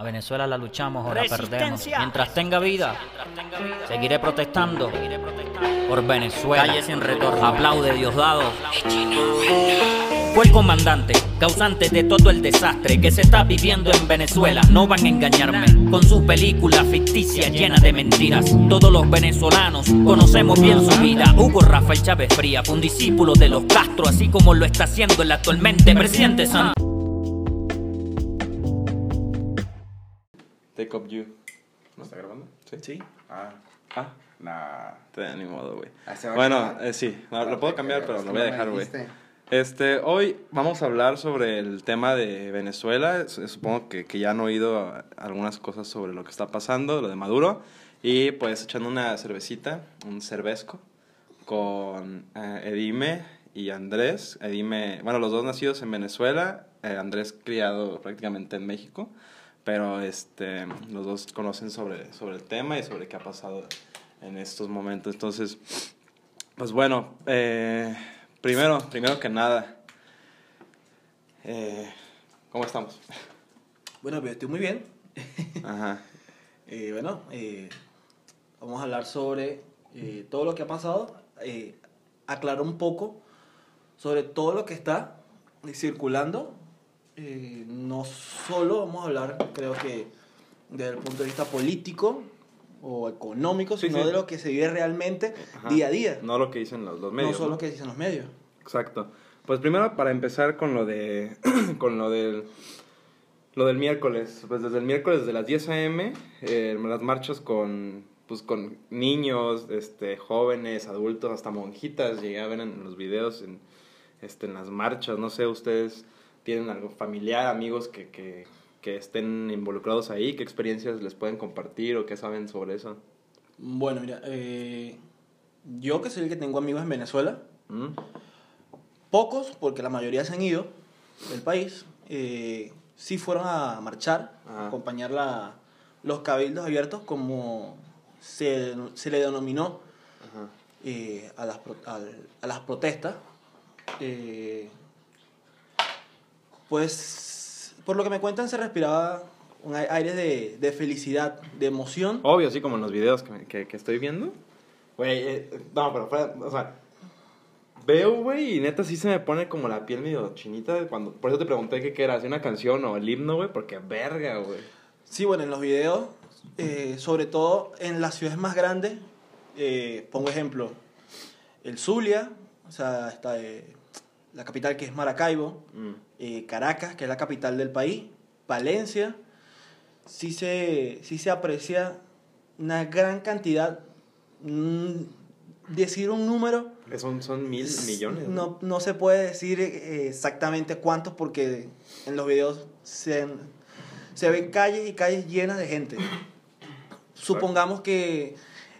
A Venezuela la luchamos o la perdemos. Mientras tenga vida, seguiré protestando por Venezuela. Calle sin retorno. Aplaude Diosdado. Fue el comandante, causante de todo el desastre que se está viviendo en Venezuela. No van a engañarme con su película ficticia llena de mentiras. Todos los venezolanos conocemos bien su vida. Hugo Rafael Chávez Fría fue un discípulo de los Castro, así como lo está haciendo el actualmente presidente San. Take up you. ¿No está grabando? Sí. Sí. Ah. Ah. Nah, te da ni modo, güey. Ah, Bueno, eh, sí, no, Ah, lo puedo cambiar, pero lo voy a dejar, güey. Este, hoy vamos a hablar sobre el tema de Venezuela. Supongo que, que ya han oído algunas cosas sobre lo que está pasando, lo de Maduro. Y pues echando una cervecita, un cervezco, con eh, Edime y Andrés. Edime, bueno, los dos nacidos en Venezuela, eh, Andrés criado prácticamente en México. Pero este, los dos conocen sobre, sobre el tema y sobre qué ha pasado en estos momentos. Entonces, pues bueno, eh, primero, primero que nada, eh, ¿cómo estamos? Bueno, estoy muy bien. Ajá. Eh, bueno, eh, vamos a hablar sobre eh, todo lo que ha pasado. Aclarar un poco sobre todo lo que está circulando. Eh, no solo vamos a hablar, creo que, desde el punto de vista político o económico, Sí, sino sí. de lo que se vive realmente Ajá. día a día. No lo que dicen los, los medios. no solo ¿no? lo que dicen los medios. Exacto. Pues primero para empezar con lo de con lo del lo del miércoles, pues desde el miércoles de las 10 a.m. eh, las marchas con pues con niños, este jóvenes, adultos, hasta monjitas, llegué a ver en los videos en este en las marchas, no sé, ustedes tienen algo familiar, amigos que, que, que estén involucrados ahí, qué experiencias les pueden compartir o qué saben sobre eso. Bueno, mira, eh, yo que soy el que tengo amigos en Venezuela, ¿Mm? Pocos, porque la mayoría se han ido del país, eh, sí fueron a marchar, Ajá. a acompañar la, los cabildos abiertos, como se, se le denominó eh, a, las, al- a las protestas. Eh, pues, por lo que me cuentan, se respiraba un ai- aire de, de felicidad, de emoción. Obvio, así como en los videos que, que, que estoy viendo. Güey, eh, no, pero fuera, o sea, veo, güey, y neta sí se me pone como la piel medio chinita cuando, por eso te pregunté qué qué era, si una canción o el himno, güey, porque verga, güey. Sí, bueno, en los videos, eh, sobre todo en las ciudades más grandes, eh, pongo ejemplo, el Zulia, o sea, está eh, la capital que es Maracaibo, Mm. eh, Caracas, que es la capital del país, Valencia, sí se, sí se aprecia una gran cantidad, mm, decir un número, Son, son mil millones. no, no se puede decir eh, exactamente cuántos porque en los videos se, se ven calles y calles llenas de gente. Supongamos que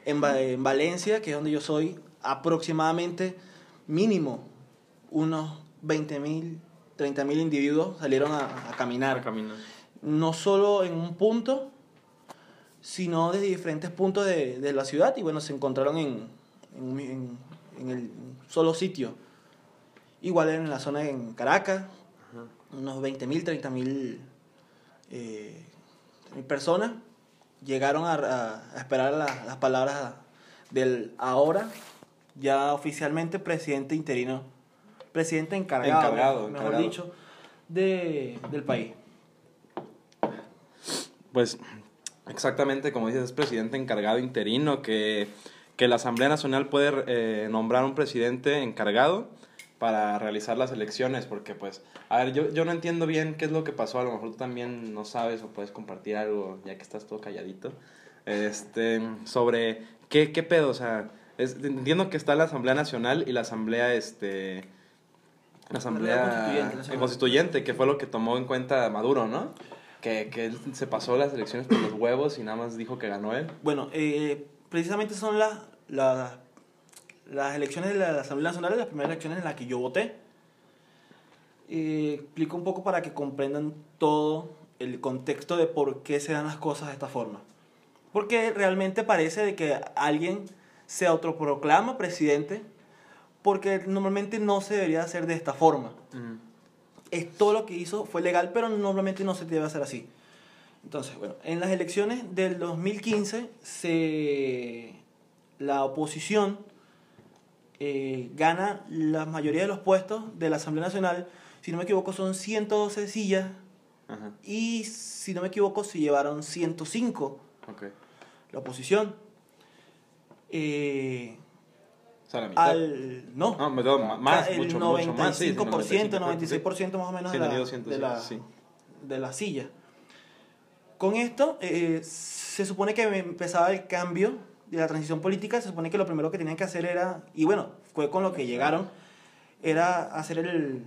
en, Va- en Valencia, que es donde yo soy, aproximadamente mínimo unos 20 mil, 30 mil individuos salieron a, a caminar. A caminar. No solo en un punto, sino desde diferentes puntos de, de la ciudad y bueno, se encontraron en, en, en- en el solo sitio. Igual en la zona en Caracas, unos 20 mil, 30 mil eh, mil personas llegaron a esperar la- las palabras del ahora, ya oficialmente presidente interino, presidente encargado, Encargado, mejor encargado. dicho, de, del país. Pues exactamente como dices, es presidente encargado interino que, que la Asamblea Nacional puede eh, nombrar un presidente encargado para realizar las elecciones, porque pues, a ver, yo, yo no entiendo bien qué es lo que pasó, a lo mejor tú también no sabes o puedes compartir algo, ya que estás todo calladito, este, sobre qué, qué pedo, o sea, es- entiendo que está la Asamblea Nacional y la Asamblea, este, la Asamblea Constituyente, la. Constituyente, que fue lo que tomó en cuenta Maduro, ¿no? Que, que él se pasó las elecciones por los huevos y nada más dijo que ganó él. Bueno, eh, precisamente son las, las, las elecciones de la Asamblea Nacional, las primeras elecciones en las que yo voté. Eh, explico un poco para que comprendan todo el contexto de por qué se dan las cosas de esta forma. Porque realmente parece de que alguien se autoproclama presidente porque normalmente no se debería hacer de esta forma. es todo lo que hizo fue legal, pero normalmente no se debe hacer así. Entonces, bueno, en las elecciones del 2015 se, la oposición eh, gana la mayoría de los puestos de la Asamblea Nacional. Si no me equivoco, son 112 sillas. Y si no me equivoco, se llevaron 105. Okay. La oposición. Eh, o sea, la mitad. al, no, más, el mucho, 95%, mucho más. Sí, 96% más o menos de, la, tenía 200, de, la, sí. de la silla. Con esto, eh, se supone que empezaba el cambio de la transición política. Se supone que lo primero que tenían que hacer era, y bueno, fue con lo que llegaron, era hacer el,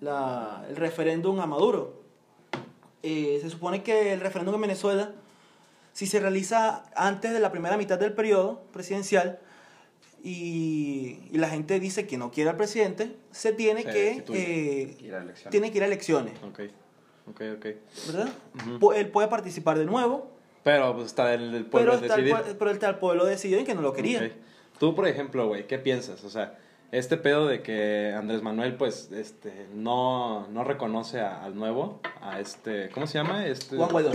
la, el referéndum a Maduro. Eh, se supone que el referéndum en Venezuela, si se realiza antes de la primera mitad del periodo presidencial, y, y la gente dice que no quiere al presidente, se tiene Se que eh, Ir a elecciones. tiene que ir a elecciones, Ok, ok, ok. ¿verdad? Pu- Él puede participar de nuevo, Pero pues está el, el pueblo pero, está el, pero está el pueblo decidió en que no lo quería. Ok. Tú, por ejemplo, güey, ¿qué piensas? O sea, este pedo de que Andrés Manuel, pues, este, no, no reconoce a- al nuevo, a este, ¿cómo se llama? Este, Juan Guaidó.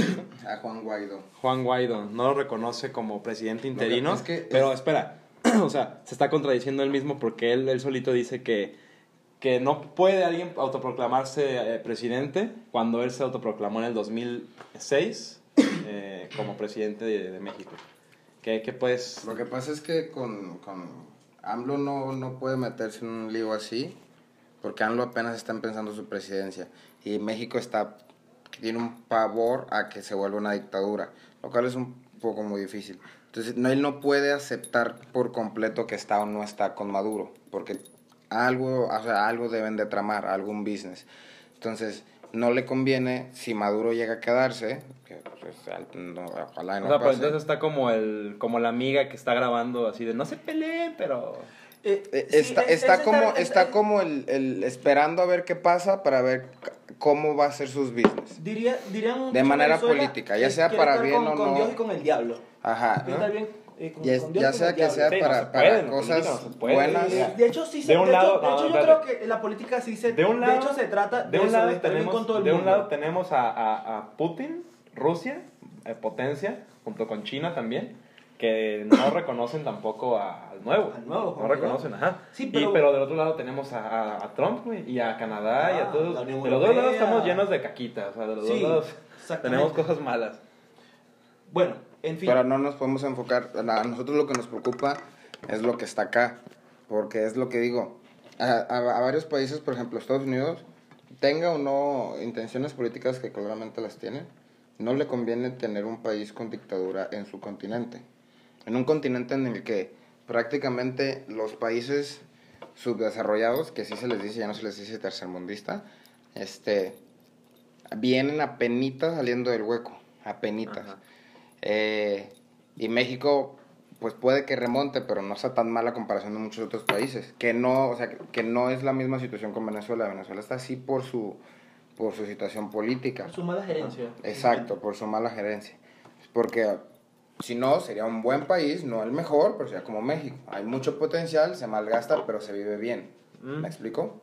A Juan Guaidó. Juan Guaidó, no lo reconoce como presidente interino. es que pero es- espera, o sea, se está contradiciendo él mismo porque él, él solito dice que, que no puede alguien autoproclamarse eh, presidente cuando él se autoproclamó en el 2006 eh, como presidente de, México. ¿Qué, qué puedes...? Lo que pasa es que con, con AMLO no, no puede meterse en un lío así, porque AMLO apenas está empezando su presidencia y México está tiene un pavor a que se vuelva una dictadura, lo cual es un poco muy difícil. Entonces, no, él no puede aceptar por completo que está o no está con Maduro, porque algo, o sea, algo deben de tramar, algún business. Entonces, no le conviene si Maduro llega a quedarse, que pues, no, ojalá no o sea, pero pase. entonces está como el como la amiga que está grabando así de no se peleen, pero Eh, Eh, sí, está, es- está es como, está es- como el, el esperando a ver qué pasa para ver cómo va a ser sus business. Diría, dirían un De manera Venezuela política, ya sea para estar bien con, o con no. Dios y con el diablo. Ajá. Estar bien, eh, con- Ya, con Dios ya con sea que diablo. sea Sí, no para, se para puede, en cosas no buenas. Eh, de hecho, sí se, De un de lado- hecho, de no, hecho, yo espérate. creo que la política sí se. de un lado hecho, se trata de un eso, lado de tenemos con todo el de un mundo. lado tenemos a, a, a Putin, Rusia, eh, potencia, junto con China también, que no reconocen tampoco a- al nuevo. Al nuevo, No reconocen, ajá. Sí, Y- pero- pero del otro lado tenemos a, a- a Trump, güey, y a Canadá, y Ah, a todos. la Unión De los dos lados estamos llenos de caquita, o sea, de los Sí, dos lados tenemos cosas malas. Bueno, en fin. Pero no nos podemos enfocar, a nosotros lo que nos preocupa es lo que está acá, porque es lo que digo, a, a- a varios países, por ejemplo Estados Unidos, tenga o no intenciones políticas que claramente las tiene, no le conviene tener un país con dictadura en su continente. En un continente en el que prácticamente los países subdesarrollados, que sí se les dice, ya no se les dice tercermundista, este, vienen a penitas saliendo del hueco, a penitas. Eh, y México, pues puede que remonte, pero no está tan mal a comparación de muchos otros países. Que no, o sea, que, no es la misma situación con Venezuela. Venezuela está así por su, por su situación política. su mala gerencia. Exacto, por su mala gerencia. Porque si no, sería un buen país, no el mejor, pero sería como México. Hay mucho potencial, se malgasta, pero se vive bien. Mm. ¿Me explico?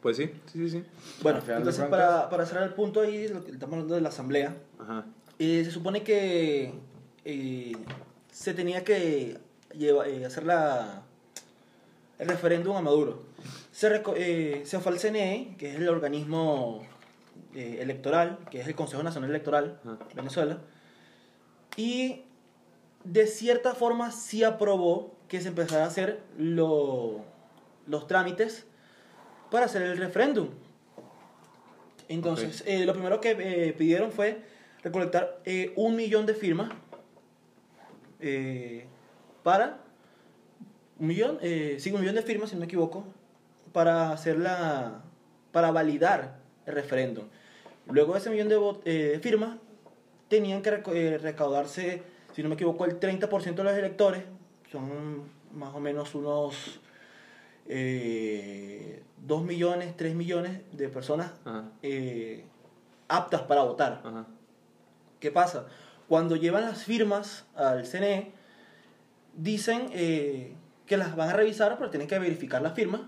Pues sí, sí, sí, sí. Bueno, entonces para, para cerrar el punto ahí, estamos hablando de la asamblea, Ajá. eh, se supone que eh, se tenía que lleva- eh, hacer la, el referéndum a Maduro. Se, eh, se fue al CNE, que es el organismo eh, electoral, que es el Consejo Nacional Electoral Ajá. de Venezuela, y de cierta forma sí aprobó que se empezara a hacer lo- los trámites para hacer el referéndum. Entonces, eh, lo primero que eh, pidieron fue recolectar eh, un millón de firmas para un millón, sí, un millón de firmas, si no me equivoco, para hacer la, para validar el referéndum. Luego de ese millón de firmas, tenían que recaudarse, si no me equivoco, el 30% de los electores, son más o menos unos eh, 2 millones, 3 millones de personas eh, aptas para votar. Ajá. ¿Qué pasa? Cuando llevan las firmas al CNE, dicen eh, que las van a revisar, pero tienen que verificar las firmas.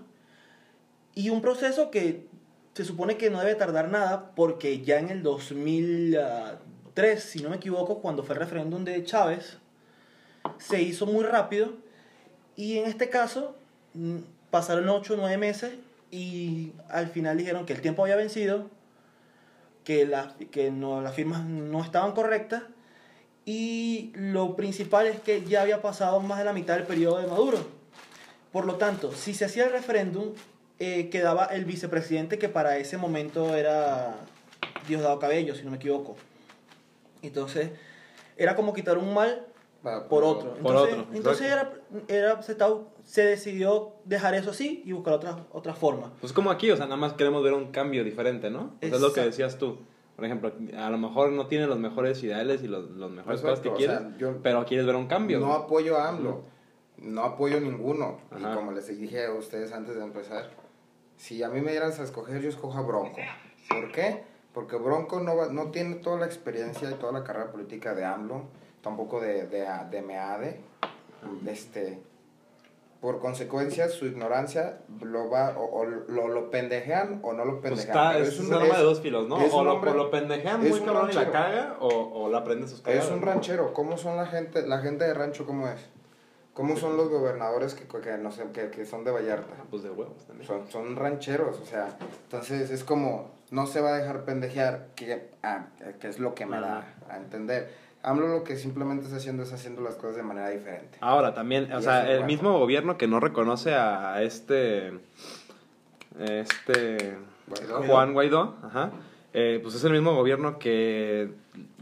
Y un proceso que se supone que no debe tardar nada, porque ya en el 2000, ah, 2003, si no me equivoco, cuando fue el referéndum de Chávez, se hizo muy rápido y en este caso mm, pasaron 8 o 9 meses y al final dijeron que el tiempo había vencido, que, las que no, las firmas no estaban correctas y lo principal es que ya había pasado más de la mitad del periodo de Maduro. Por lo tanto, si se hacía el referéndum, eh, quedaba el vicepresidente que para ese momento era Diosdado Cabello, si no me equivoco. Entonces, era como quitar un mal por otro. Entonces, entonces era, era se, se, decidió dejar eso así y buscar otra, otra forma. Pues como aquí, o sea, nada más queremos ver un cambio diferente, ¿no? es lo que decías tú. Por ejemplo, a lo mejor no tiene los mejores ideales y los, los mejores cosas que quieres, pero quieres ver un cambio. No apoyo a AMLO, no apoyo ninguno. Y como les dije a ustedes antes de empezar, si a mí me dieran a escoger, yo escojo a Bronco. ¿Por qué? Porque Bronco no, no tiene toda la experiencia y toda la carrera política de AMLO, tampoco de, de, de MEADE. Este, por consecuencia, su ignorancia lo va, o, lo, lo, pendejean o no lo pues pendejean. Pues está, es, un arma de dos filos, ¿no? O lo, lo, pendejean muy cabrón y la caga, o, o la aprende sus cagadas. Es un ranchero. ¿Cómo son la gente, la gente de rancho, cómo es? ¿Cómo son los gobernadores que, que, no sé, que, que son de Vallarta? Ah, pues de huevos también. Son, son rancheros, o sea, entonces es como, no se va a dejar pendejear, que, ah, que es lo que me da a entender. AMLO lo que simplemente está haciendo es haciendo las cosas de manera diferente. Ahora, también, o sea, el mismo gobierno que no reconoce a este, este, Juan Guaidó, ajá, eh, pues es el mismo gobierno que,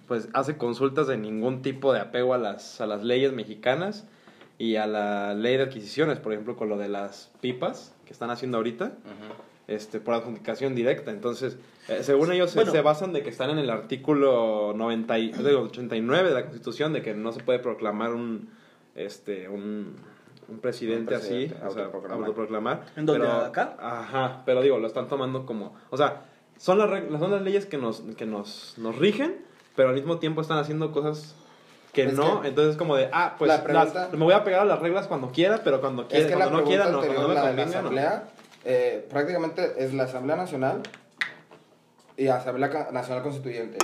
pues, hace consultas de ningún tipo de apego a las, a las leyes mexicanas y a la ley de adquisiciones, por ejemplo, con lo de las pipas que están haciendo ahorita, este, por adjudicación directa. Entonces, eh, según ellos se, basan de que están en el artículo 90 y, 89 de la Constitución, de que no se puede proclamar un, este, un, un presidente, así, o sea, autoproclamar. ¿En dónde? ¿Acá? Ajá, pero digo, lo están tomando como, o sea, son las, son las leyes que nos, que nos, nos rigen, pero al mismo tiempo están haciendo cosas que no, entonces es como de, ah, pues me voy a pegar a las reglas cuando quiera, pero cuando, quiera, que cuando no quiera, no, cuando no me la asamblea, eh, prácticamente es la Asamblea Nacional y Asamblea Nacional Constituyente.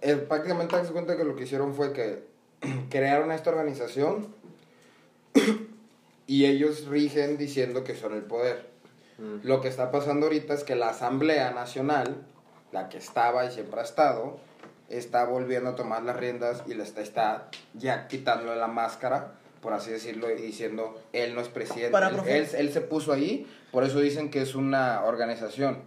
Eh, prácticamente se cuenta que lo que hicieron fue que crearon esta organización y ellos rigen diciendo que son el poder. Mm. Lo que está pasando ahorita es que la Asamblea Nacional, la que estaba y siempre ha estado, está volviendo a tomar las riendas y le está, está ya quitándole la máscara, por así decirlo, y diciendo, él no es presidente. él, él, se puso ahí, por eso dicen que es una organización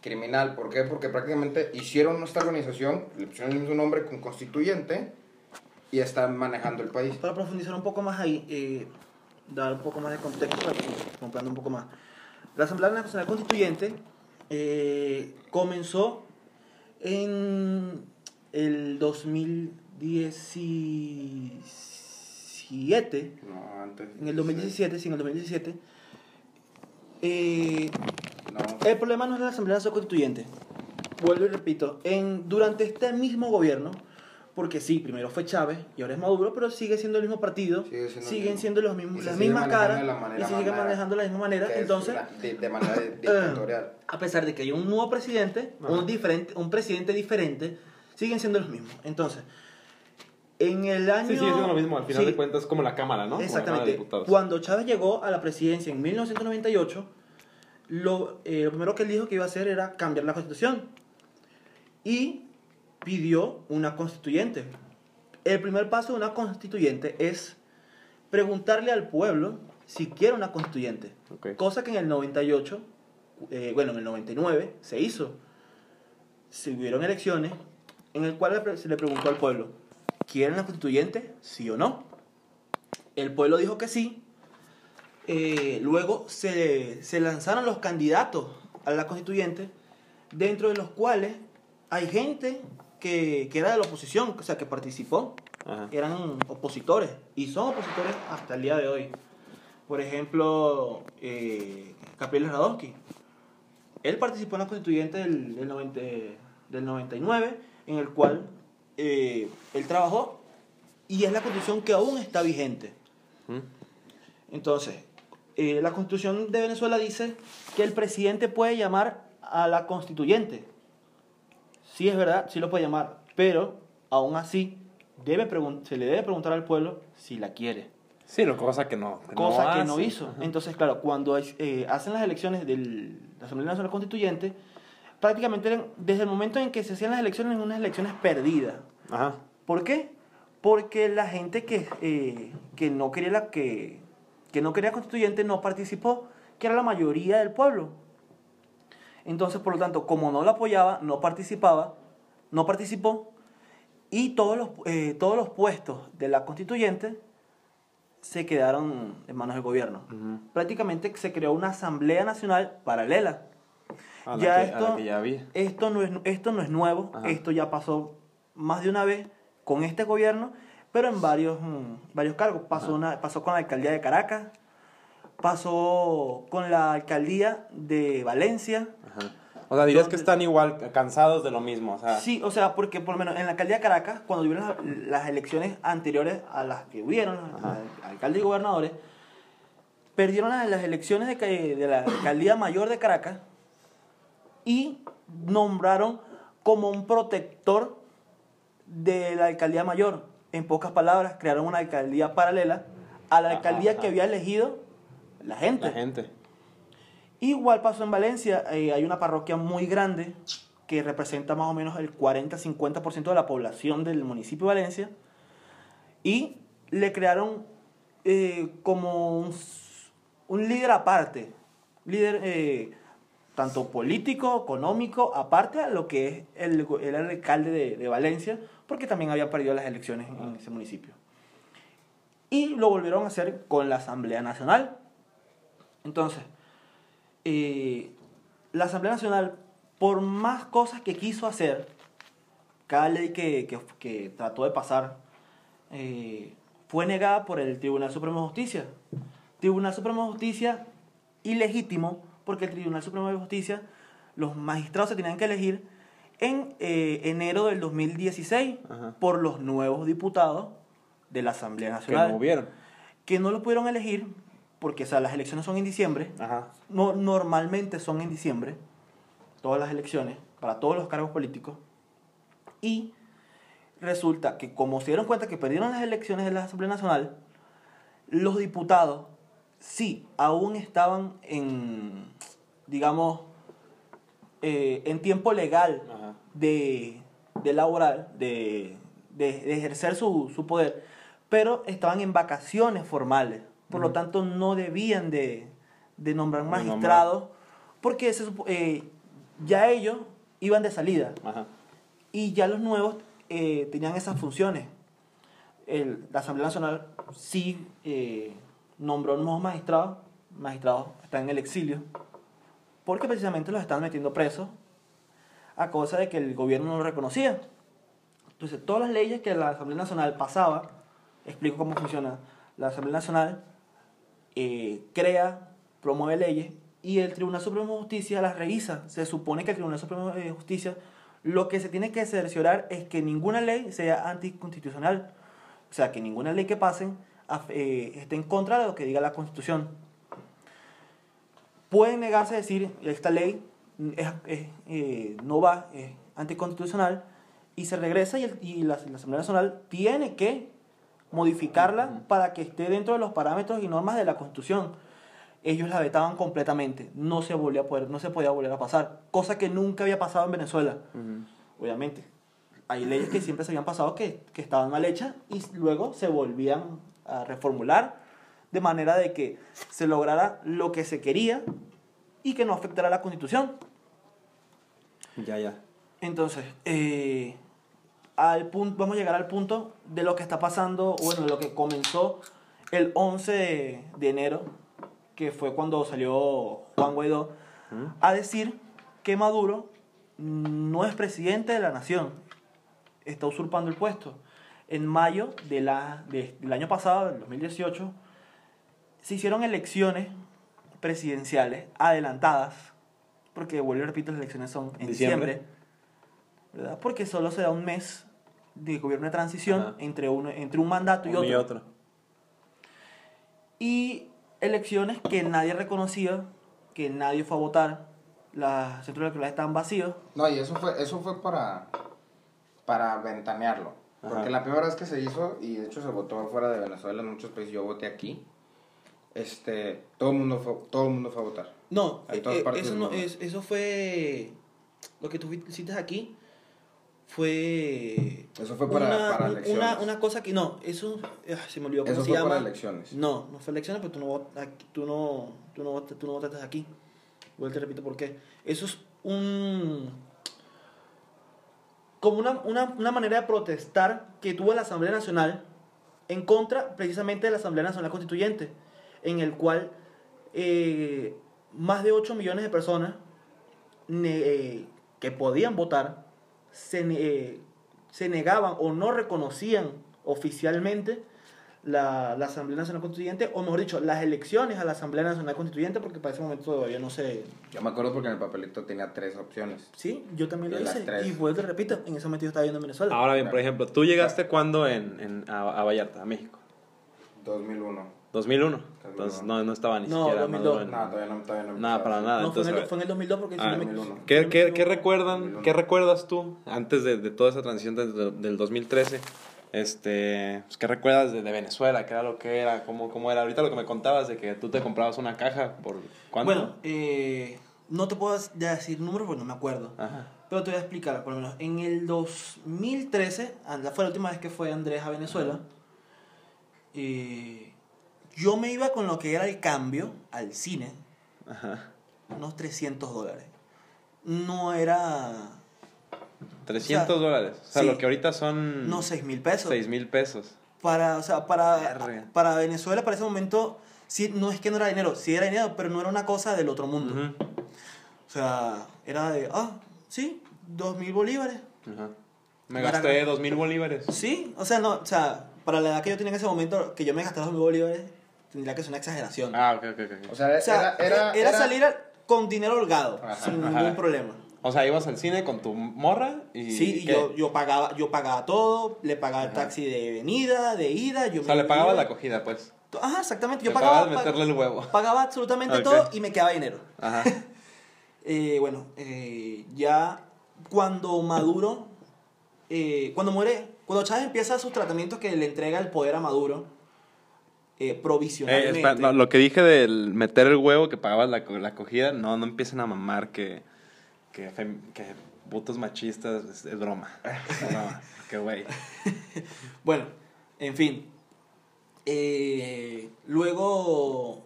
criminal. ¿Por qué? Porque prácticamente hicieron esta organización, le pusieron el mismo nombre con constituyente y están manejando el país. Para profundizar un poco más ahí, eh, dar un poco más de contexto para que comprando un poco más. La Asamblea Nacional Constituyente eh, comenzó en el 2017. No, antes. En el 2017, sí, en el 2017. Eh, El problema no es la Asamblea Nacional Constituyente. Vuelvo y repito, en, durante este mismo gobierno, porque sí, primero fue Chávez y ahora es Maduro, pero sigue siendo el mismo partido, siguen siendo los mismos, las mismas caras y se sigue manejando de la misma manera. Entonces, de, manera dictatorial. a pesar de que hay un nuevo presidente, un, diferente, un presidente diferente, siguen siendo los mismos. Entonces, en el año... Sí, sigue siendo lo mismo, al final de cuentas es como la Cámara, ¿no? Exactamente. Cuando Chávez llegó a la presidencia en 1998, lo, eh, lo primero que él dijo que iba a hacer era cambiar la constitución. Y pidió una constituyente. El primer paso de una constituyente es preguntarle al pueblo si quiere una constituyente. Cosa que en el 98, eh, bueno, en el 99 se hizo. Se hubieron elecciones en el cual se le preguntó al pueblo, ¿quieren una constituyente? ¿Sí o no? El pueblo dijo que sí. Eh, luego se, se lanzaron los candidatos a la constituyente, dentro de los cuales hay gente que, que, era de la oposición, o sea, que participó, eran opositores y son opositores hasta el día de hoy. Por ejemplo, eh, Gabriel Radowski. Él participó en la constituyente del, del, 90, del 99, en el cual eh, él trabajó y es la constitución que aún está vigente. ¿Mm? Entonces, eh, la constitución de Venezuela dice que el presidente puede llamar a la constituyente sí es verdad, sí lo puede llamar, pero aún así debe se le debe preguntar al pueblo si la quiere. Sí, lo cosa que no. cosa que no hizo. Entonces, claro, cuando eh, hacen las elecciones de la Asamblea Nacional Constituyente, prácticamente desde el momento en que se hacían las elecciones, en unas elecciones perdidas. Ajá. ¿Por qué? Porque la gente que, eh, que, no quería la, que, que no quería constituyente no participó, que era la mayoría del pueblo. Entonces, por lo tanto, como no la apoyaba, no participaba, no participó, y todos los, eh, todos los puestos de la constituyente se quedaron en manos del gobierno. Prácticamente se creó una asamblea nacional paralela. Ya esto, Esto, no es, esto no es nuevo, esto ya pasó más de una vez con este gobierno, pero en varios, mm, varios cargos. Pasó, una, pasó con la alcaldía de Caracas, pasó con la alcaldía de Valencia. O sea, dirías que están igual, cansados de lo mismo. O sea. Sí, o sea, porque por lo menos en la alcaldía de Caracas, cuando hubieron las, elecciones anteriores a las que hubieron, alcalde y gobernadores, perdieron las elecciones de, de la alcaldía mayor de Caracas y nombraron como un protector de la alcaldía mayor. En pocas palabras, crearon una alcaldía paralela a la alcaldía que había elegido la gente. La gente. Igual pasó en Valencia, eh, hay una parroquia muy grande que representa más o menos el 40-50% de la población del municipio de Valencia y le crearon eh, como un, líder aparte, líder eh, tanto político, económico, aparte a lo que es el, el alcalde de, de, Valencia, porque también había perdido las elecciones en ese municipio. Y lo volvieron a hacer con la Asamblea Nacional. Entonces, eh, la Asamblea Nacional, por más cosas que quiso hacer, cada ley que, que, trató de pasar, eh, fue negada por el Tribunal Supremo de Justicia. Tribunal Supremo de Justicia ilegítimo, porque el Tribunal Supremo de Justicia, los magistrados se tenían que elegir en eh, enero del 2016 por los nuevos diputados de la Asamblea Nacional. Que no hubieron. Que no lo pudieron elegir porque o sea, las elecciones son en diciembre, No, normalmente son en diciembre, todas las elecciones, para todos los cargos políticos, y resulta que como se dieron cuenta que perdieron las elecciones de la Asamblea Nacional, los diputados sí aún estaban en, digamos, eh, en tiempo legal de, de laboral, de, de, ejercer su, su poder, pero estaban en vacaciones formales por lo tanto no debían de, nombrar magistrados, porque eh, ya ellos iban de salida. Y ya los nuevos eh, tenían esas funciones. la Asamblea Nacional sí nombró nuevos magistrados, magistrados están en el exilio, porque precisamente los están metiendo presos a causa de que el gobierno no lo reconocía. Entonces, todas las leyes que la Asamblea Nacional pasaba, explico cómo funciona la Asamblea Nacional, eh, crea, promueve leyes y el Tribunal Supremo de Justicia las revisa. Se supone que el Tribunal Supremo de Justicia lo que se tiene que cerciorar es que ninguna ley sea anticonstitucional. O sea, que ninguna ley que pasen eh, esté en contra de lo que diga la Constitución. Pueden negarse a decir, esta ley eh, no va, es anticonstitucional, y se regresa y, y la, la Asamblea Nacional tiene que modificarla para que esté dentro de los parámetros y normas de la Constitución. Ellos la vetaban completamente, no se, volvía a poder, no se podía volver a pasar, cosa que nunca había pasado en Venezuela. Obviamente, hay leyes que siempre se habían pasado que, que estaban mal hechas y luego se volvían a reformular de manera de que se lograra lo que se quería y que no afectara a la Constitución. Ya, ya. Entonces, eh, al punto, vamos a llegar al punto de lo que está pasando, bueno, de lo que comenzó el 11 de, enero, que fue cuando salió Juan Guaidó, a decir que Maduro no es presidente de la nación, está usurpando el puesto. En mayo de la, del año pasado, del 2018, se hicieron elecciones presidenciales adelantadas, porque vuelvo y repito, las elecciones son en diciembre ¿verdad? Porque solo se da un mes de gobierno de transición entre, uno, entre un mandato y otro. y otro. Y elecciones que nadie reconocía, que nadie fue a votar, los centros electorales estaban vacíos. No, y eso fue, eso fue para, para ventanearlo. Porque la primera vez que se hizo, y de hecho se votó fuera de Venezuela, en muchos países, yo voté aquí, este, todo el mundo fue, todo el mundo fue a votar. No, eh, eso, no es, eso fue, lo que tú hiciste aquí, fue... Eso fue para, una, para elecciones. Una, una, cosa que, no, eso, ah, se me olvidó cómo eso se fue llama. para elecciones. No, no fue elecciones, pero tú no, tú no, tú no, tú no votaste aquí. Igual te repito por qué. Eso es un como una, una, una, manera de protestar que tuvo la Asamblea Nacional en contra precisamente de la Asamblea Nacional Constituyente, en el cual eh, más de 8 millones de personas eh, que podían votar se, eh, se negaban o no reconocían oficialmente la, la, Asamblea Nacional Constituyente, o mejor dicho, las elecciones a la Asamblea Nacional Constituyente, porque para ese momento todavía no sé. Yo me acuerdo porque en el papelito tenía tres opciones. Sí, yo también lo hice. Y pues te repito, en ese momento yo estaba viendo en Venezuela. Ahora bien, por ejemplo, ¿tú llegaste cuándo en, en, a, Vallarta, a México? 2001. 2001. Entonces no, no estaba ni no, siquiera 2002. En... No, todavía no, todavía no Nada, para nada. No, Entonces, fue, en el, fue en el 2002 porque ah, si no me... ¿Qué, qué, ¿qué, recuerdan, ¿Qué recuerdas tú antes de, de toda esa transición del, del 2013? Este, pues, ¿qué recuerdas de, de, Venezuela? ¿Qué era lo que era? ¿Cómo, ¿Cómo era? Ahorita lo que me contabas de que tú te comprabas una caja por ¿cuánto? Bueno, eh, no te puedo decir números porque no me acuerdo. Ajá. Pero te voy a explicar, por lo menos. En el 2013, fue la última vez que fue Andrés a Venezuela, eh, yo me iba con lo que era el cambio al cine, Ajá. unos 300 dólares. No era 300 o sea, dólares. O sea, sí, lo que ahorita son... No, 6 mil pesos. 6 mil pesos. Para, o sea, para, para Venezuela, para ese momento, sí, no es que no era dinero, sí era dinero, pero no era una cosa del otro mundo. Uh -huh. O sea, era de, ah, sí, 2 mil bolívares. -huh. Me gasté era... 2 mil bolívares. Sí, o sea, no, o sea, para la edad que yo tenía en ese momento, que yo me gasté 2 mil bolívares, tendría que ser una exageración. Ah, ok, ok, ok. O sea, era, o sea, era, era, era, salir con dinero holgado, ajá, sin ajá. ningún problema. O sea, ibas al cine con tu morra y... Sí, y yo, yo, pagaba, yo pagaba todo, le pagaba el taxi de venida, de ida. Yo o sea, le pagabas la acogida, pues. Ajá, exactamente. Yo le pagaba... meterle el huevo. Pagaba absolutamente okay. todo y me quedaba dinero. Ajá. eh, bueno, eh, ya cuando Maduro... Eh, cuando muere... Cuando Chávez empieza sus tratamientos que le entrega el poder a Maduro... Eh, provisionalmente... espera, no, lo que dije del meter el huevo que pagabas la, la acogida, no, no empiecen a mamar que que, fem, que putos machistas es, es broma. Es broma. Qué güey. bueno, en fin. Eh, luego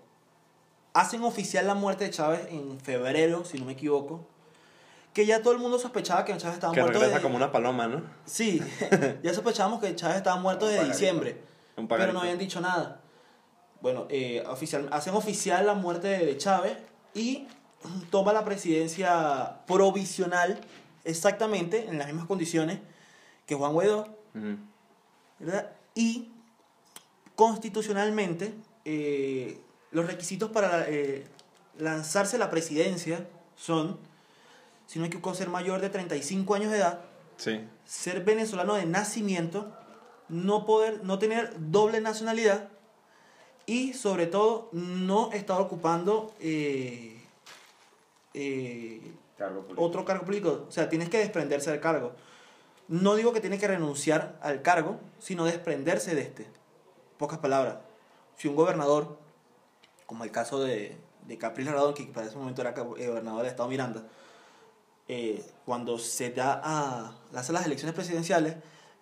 hacen oficial la muerte de Chávez en febrero, si no me equivoco. Que ya todo el mundo sospechaba que Chávez estaba que muerto. regresa de... como una paloma, ¿no? Sí, ya sospechábamos que Chávez estaba muerto desde diciembre. pero no habían dicho nada. Bueno, eh, oficial, hacen oficial la muerte de Chávez y toma la presidencia provisional exactamente en las mismas condiciones que Juan Guaidó, uh -huh. ¿verdad? Y constitucionalmente eh, los requisitos para eh, lanzarse a la presidencia son, si no hay que ser mayor de 35 años de edad, sí. ser venezolano de nacimiento, no poder, no tener doble nacionalidad y sobre todo no estar ocupando eh, eh, cargo otro cargo público. O sea, tienes que desprenderse del cargo. No digo que tienes que renunciar al cargo, sino desprenderse de este. Pocas palabras. Si un gobernador, como el caso de, de Capriles Radón, que para ese momento era gobernador del Estado Miranda, eh, cuando se da a hace las elecciones presidenciales,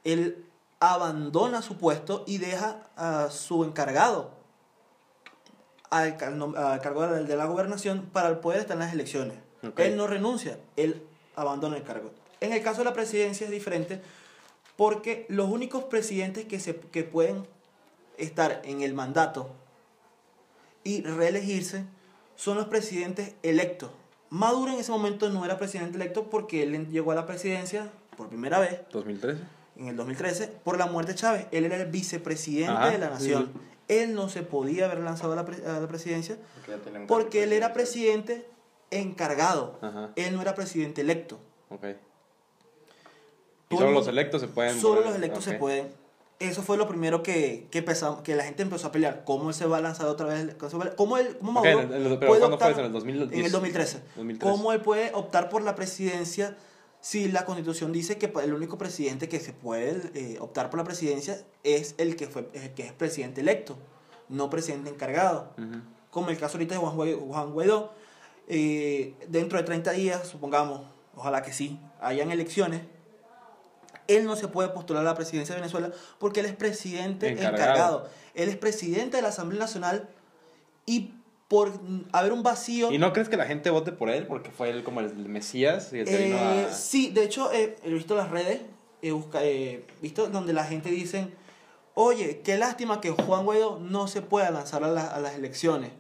él abandona su puesto y deja a su encargado al, al cargo de, de la gobernación para poder estar en las elecciones. Okay. Él no renuncia, él abandona el cargo. En el caso de la presidencia es diferente porque los únicos presidentes que, se, que pueden estar en el mandato y reelegirse son los presidentes electos. Maduro en ese momento no era presidente electo porque él llegó a la presidencia por primera vez. 2013. En el 2013, por la muerte de Chávez. Él era el vicepresidente Ajá, de la nación. Sí. Él no se podía haber lanzado a la, pre a la presidencia porque, porque él era presidente encargado. Ajá. Él no era presidente electo. Okay. Y solo los electos se pueden. Solo los electos okay. se pueden. Eso fue lo primero que, que, empezó, que la gente empezó a pelear. ¿Cómo él se va a lanzar otra vez? ¿Cómo, él, cómo Maduro okay, pero puede ¿cuándo optar, fue eso? ¿En el 2010? En el 2013. 2013. ¿Cómo él puede optar por la presidencia si la constitución dice que el único presidente que se puede eh, optar por la presidencia es el que, fue, el que es presidente electo, no presidente encargado. Como el caso ahorita de Juan Guaidó. Juan Guaidó eh, dentro de 30 días, supongamos, ojalá que sí, hayan elecciones, él no se puede postular a la presidencia de Venezuela porque él es presidente encargado. Él es presidente de la Asamblea Nacional y por haber un vacío... ¿Y no crees que la gente vote por él porque fue él como el Mesías? Y eh, Sí, de hecho he visto las redes, he visto donde la gente dice, oye, qué lástima que Juan Guaidó no se pueda lanzar a, a las elecciones.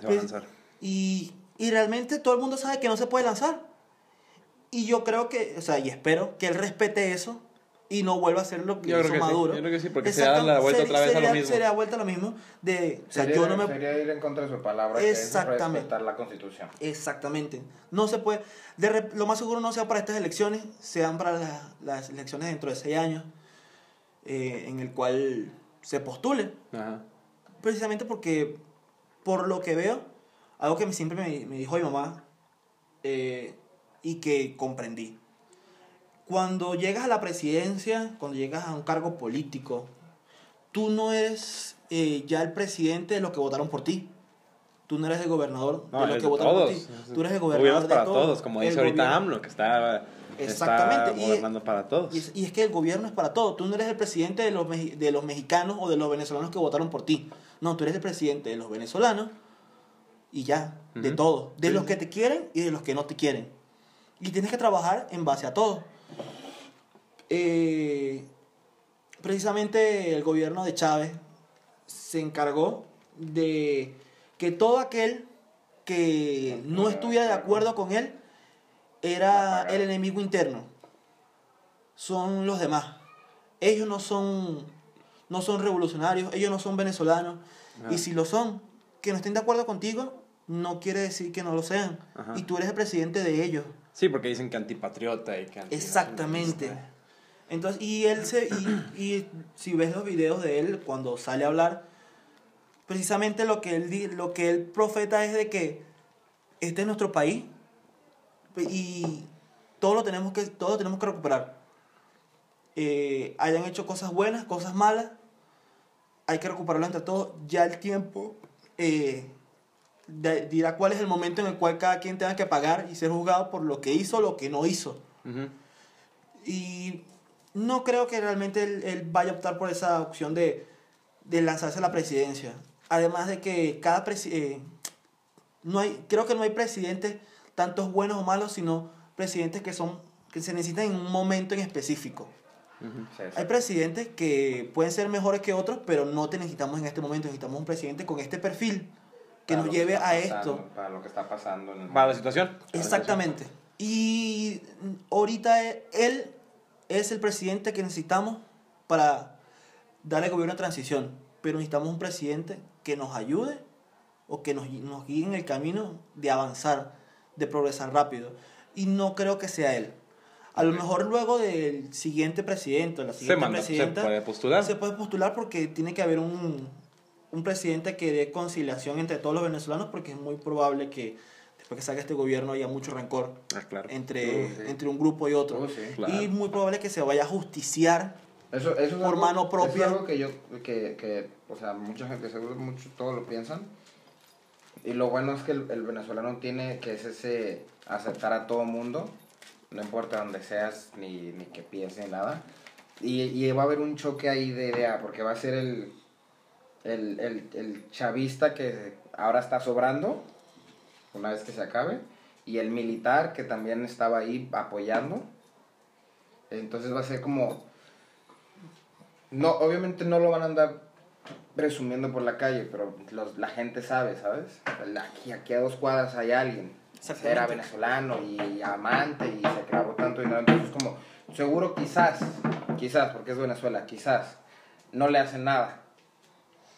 Se va a lanzar. Y, y realmente todo el mundo sabe que no se puede lanzar. Y yo creo que, o sea, y espero que él respete eso y no vuelva a hacer lo que hizo Maduro. Yo creo que sí, porque se da la vuelta otra vez a lo mismo. Sería vuelta a lo mismo de, o sea, yo no me... Sería ir en contra de su palabra, Exactamente. que es respetar la Constitución. Exactamente. No se puede... De, lo más seguro no sea para estas elecciones, sean para las elecciones dentro de seis años, eh, en el cual se postule. Ajá. Precisamente porque, por lo que veo, algo que siempre me, me dijo mi mamá, eh, y que comprendí. Cuando llegas a la presidencia, cuando llegas a un cargo político, tú no eres eh, ya el presidente de los que votaron por ti. Tú no eres el gobernador de los que votaron por ti. Tú eres el gobernador de para todos. como dice ahorita AMLO, que está, Exactamente. gobernando para todos. Y es, que el gobierno es para todos. Tú no eres el presidente de los, de los mexicanos o de los venezolanos que votaron por ti. No, tú eres el presidente de los venezolanos y ya, de todos. De los que te quieren y de los que no te quieren. Y tienes que trabajar en base a todo. Eh, precisamente el gobierno de Chávez se encargó de que todo aquel que no estuviera de acuerdo con él era el enemigo interno. Son los demás. Ellos no son, no son revolucionarios, ellos no son venezolanos. Y si lo son, que no estén de acuerdo contigo, no quiere decir que no lo sean. Y tú eres el presidente de ellos. Sí, porque dicen que antipatriota y que Exactamente. Entonces, y él se, y, y, si ves los videos de él cuando sale a hablar, precisamente lo que él lo que él profeta es de que este es nuestro país y todo lo tenemos que, todo tenemos que recuperar. Eh, hayan hecho cosas buenas, cosas malas, hay que recuperarlo entre todos. Ya el tiempo eh, dirá cuál es el momento en el cual cada quien tenga que pagar y ser juzgado por lo que hizo o lo que no hizo. Y no creo que realmente él, vaya a optar por esa opción de, lanzarse a la presidencia. Además de que cada eh, no hay creo que no hay presidentes tantos buenos o malos, sino presidentes que son que se necesitan en un momento en específico. Hay presidentes que pueden ser mejores que otros, pero no te necesitamos en este momento, necesitamos un presidente con este perfil que nos lleve a esto. Para lo que está pasando. En para la situación. Exactamente. Y ahorita él es el presidente que necesitamos para darle gobierno a transición. Pero necesitamos un presidente que nos ayude o que nos, nos guíe en el camino de avanzar, de progresar rápido. Y no creo que sea él. A lo mejor luego del siguiente presidente, la siguiente presidenta, se puede postular. Se puede postular porque tiene que haber un, un presidente que dé conciliación entre todos los venezolanos porque es muy probable que después que salga este gobierno haya mucho rencor ah, entre, uh, entre un grupo y otro. Uh, y es muy probable que se vaya a justiciar eso, eso por mano propia. es algo que yo, que, que, o sea, mucha gente, seguro muchos todos lo piensan. Y lo bueno es que el, el venezolano tiene que es ese aceptar a todo mundo, no importa donde seas, ni, ni que piense, ni nada. Y, y va a haber un choque ahí de idea, porque va a ser el, el, el, el chavista que ahora está sobrando, una vez que se acabe, y el militar que también estaba ahí apoyando. Entonces va a ser como... No, obviamente no lo van a andar presumiendo por la calle, pero los, la gente sabe, ¿sabes? Aquí, aquí a dos cuadras hay alguien. Era venezolano y amante y se clavó tanto dinero. Entonces como, seguro quizás, quizás, porque es Venezuela, quizás, no le hacen nada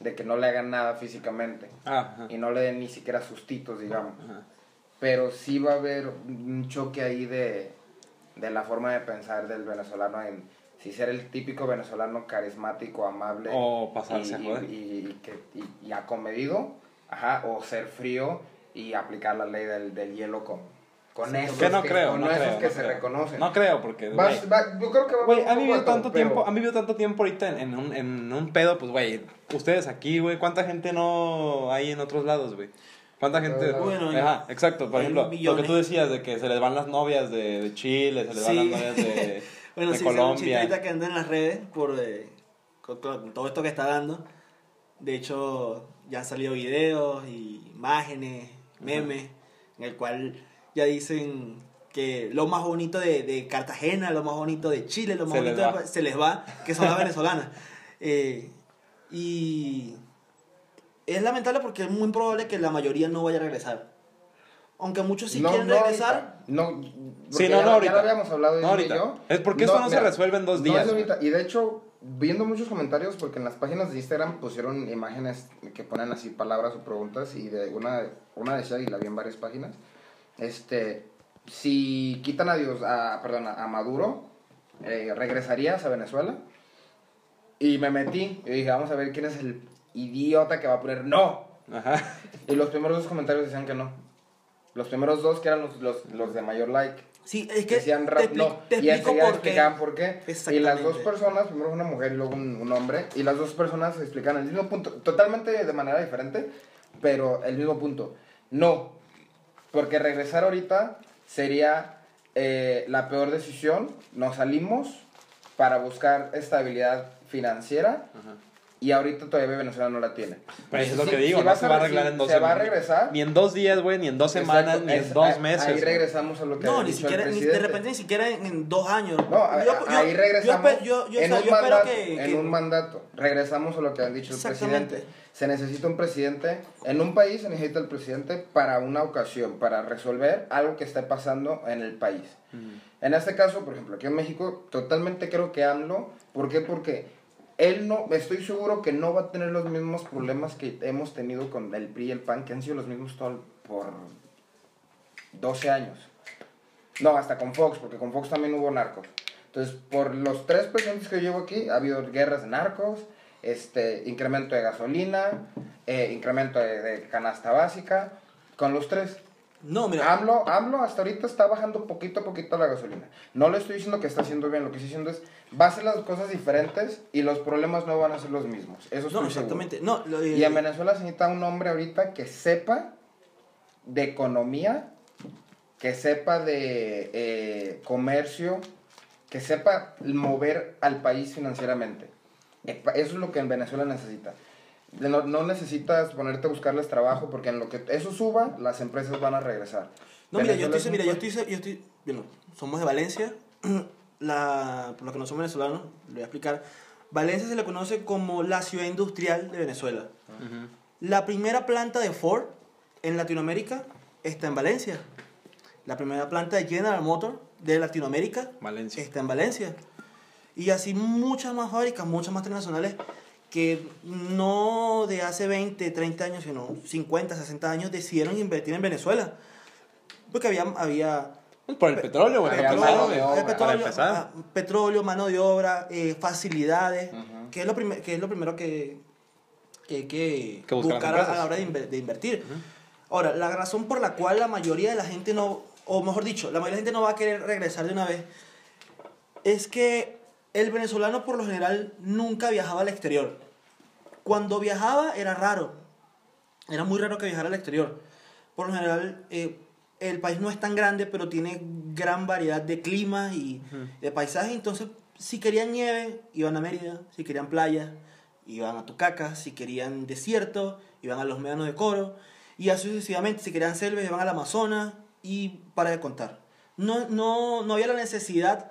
de que no le hagan nada físicamente. Y no le den ni siquiera sustitos, digamos. Pero sí va a haber un choque ahí de, de la forma de pensar del venezolano en si ser el típico venezolano carismático, amable o pasarse y, y, y, y, acomedido, ajá, o ser frío y aplicar la ley del, del hielo con, con eso que no creo, no creo, que no se creo. reconocen. No creo, porque. Va- güey, va- yo creo que va a Güey, han vivido tanto pero- tiempo, han vivido tanto tiempo ahorita en, en un, en un pedo, pues, güey, ustedes aquí, güey, ¿cuánta gente no hay en otros lados, güey? ¿Cuánta gente? Bueno, Ajá, exacto, por ejemplo, lo que millones. tú decías de que se les van las novias de, de Chile, se les van Sí. las novias de, Bueno, de sí, Colombia. Colombia. ahorita que anda en las redes por eh, con, con todo esto que está dando. De hecho, ya han salido videos y imágenes, memes, en el cual ya dicen que lo más bonito de, de Cartagena, lo más bonito de Chile, lo más Se les bonito va. de, se les va, que son las venezolanas. Eh, y es lamentable porque es muy probable que la mayoría no vaya a regresar. Aunque muchos sí No, quieren no regresar, ahorita. No, Sí, no, ya, no ya ahorita. lo habíamos hablado No y ahorita. yo. Es porque esto no se resuelve en dos no días, es ahorita. Y de hecho, viendo muchos comentarios, porque en las páginas de Instagram pusieron imágenes que ponen así palabras o preguntas, y de una, una decía, y la vi en varias páginas, este, si quitan a Dios, a, perdón, a Maduro, eh, ¿regresarías a Venezuela? Y me metí, y dije, vamos a ver quién es el idiota que va a poner no. Ajá. Y los primeros dos comentarios decían que no. Los primeros dos que eran los, los, los de mayor like. sí, es que decían te, rap, no. te y enseguida por qué. explicaban por qué. Y las dos personas, primero una mujer y luego un, un hombre, y las dos personas explican el mismo punto, totalmente de manera diferente, pero el mismo punto. No, porque regresar ahorita sería eh, la peor decisión. Nos salimos para buscar estabilidad financiera y ahorita todavía Venezuela no la tiene. Pues es lo Sí, que digo, si no se va a re- arreglar si en dos Se va a semanas. regresar. Ni en dos días, güey, ni en dos semanas, Exacto, ni en es- dos meses. Ahí regresamos a lo que No, ni dicho siquiera, el ni, de repente ni siquiera en, en dos años. No, a- Yo- a- ahí regresamos Yo, yo, yo, en, o sea, un mandato, que, en que- un mandato. Regresamos a lo que han dicho el Exactamente. presidente. Se necesita un presidente. En un país se necesita el presidente para una ocasión, para resolver algo que esté pasando en el país. En este caso, por ejemplo, aquí en México, totalmente creo que AMLO. ¿Por qué? Porque él no, estoy seguro que no va a tener los mismos problemas que hemos tenido con el PRI y el PAN, que han sido los mismos por 12 años. No, hasta con Fox, porque con Fox también hubo narcos. Entonces, por los tres presidentes que llevo aquí, ha habido guerras de narcos, este, incremento de gasolina, eh, incremento de canasta básica, con los tres. No, mira. AMLO, AMLO hasta ahorita está bajando poquito a poquito la gasolina. No le estoy diciendo que está haciendo bien, lo que estoy diciendo es, va a hacer las cosas diferentes y los problemas no van a ser los mismos. Eso estoy no, seguro. exactamente. No, lo- Y en Venezuela se necesita un hombre ahorita que sepa de economía, que sepa de eh, comercio, que sepa mover al país financieramente. Eso es lo que en Venezuela necesita. No, no necesitas ponerte a buscarles trabajo porque en lo que eso suba, las empresas van a regresar. No, mira, yo estoy, mira, yo estoy, yo estoy, bueno, somos de Valencia, la, por lo que no somos venezolanos, lo voy a explicar. Valencia se le conoce como la ciudad industrial de Venezuela. La primera planta de Ford en Latinoamérica está en Valencia. La primera planta de General Motors de Latinoamérica Valencia. está en Valencia. Y así muchas más fábricas, muchas más transnacionales que no de hace 20, 30 años, sino 50, 60 años decidieron invertir en Venezuela. Porque había, había Por el petróleo. Había para mano de obra. Para petróleo, empezar. ah, petróleo, mano de obra, eh, facilidades, Ujú. que, es lo que es lo primero que, que que, Que buscar a, la hora de, inver- de invertir. Ahora, la razón por la cual la mayoría de la gente no, o mejor dicho, la mayoría de la gente no va a querer regresar de una vez, es que el venezolano por lo general nunca viajaba al exterior. Cuando viajaba era raro, era muy raro que viajara al exterior. Por lo general, eh, el país no es tan grande, pero tiene gran variedad de climas y de paisajes. Entonces, si querían nieve, iban a Mérida. Si querían playa, iban a Tucacas. Si querían desierto, iban a los médanos de Coro. Y así sucesivamente. Si querían selva, iban al Amazonas. Y para de contar. No, no, no había la necesidad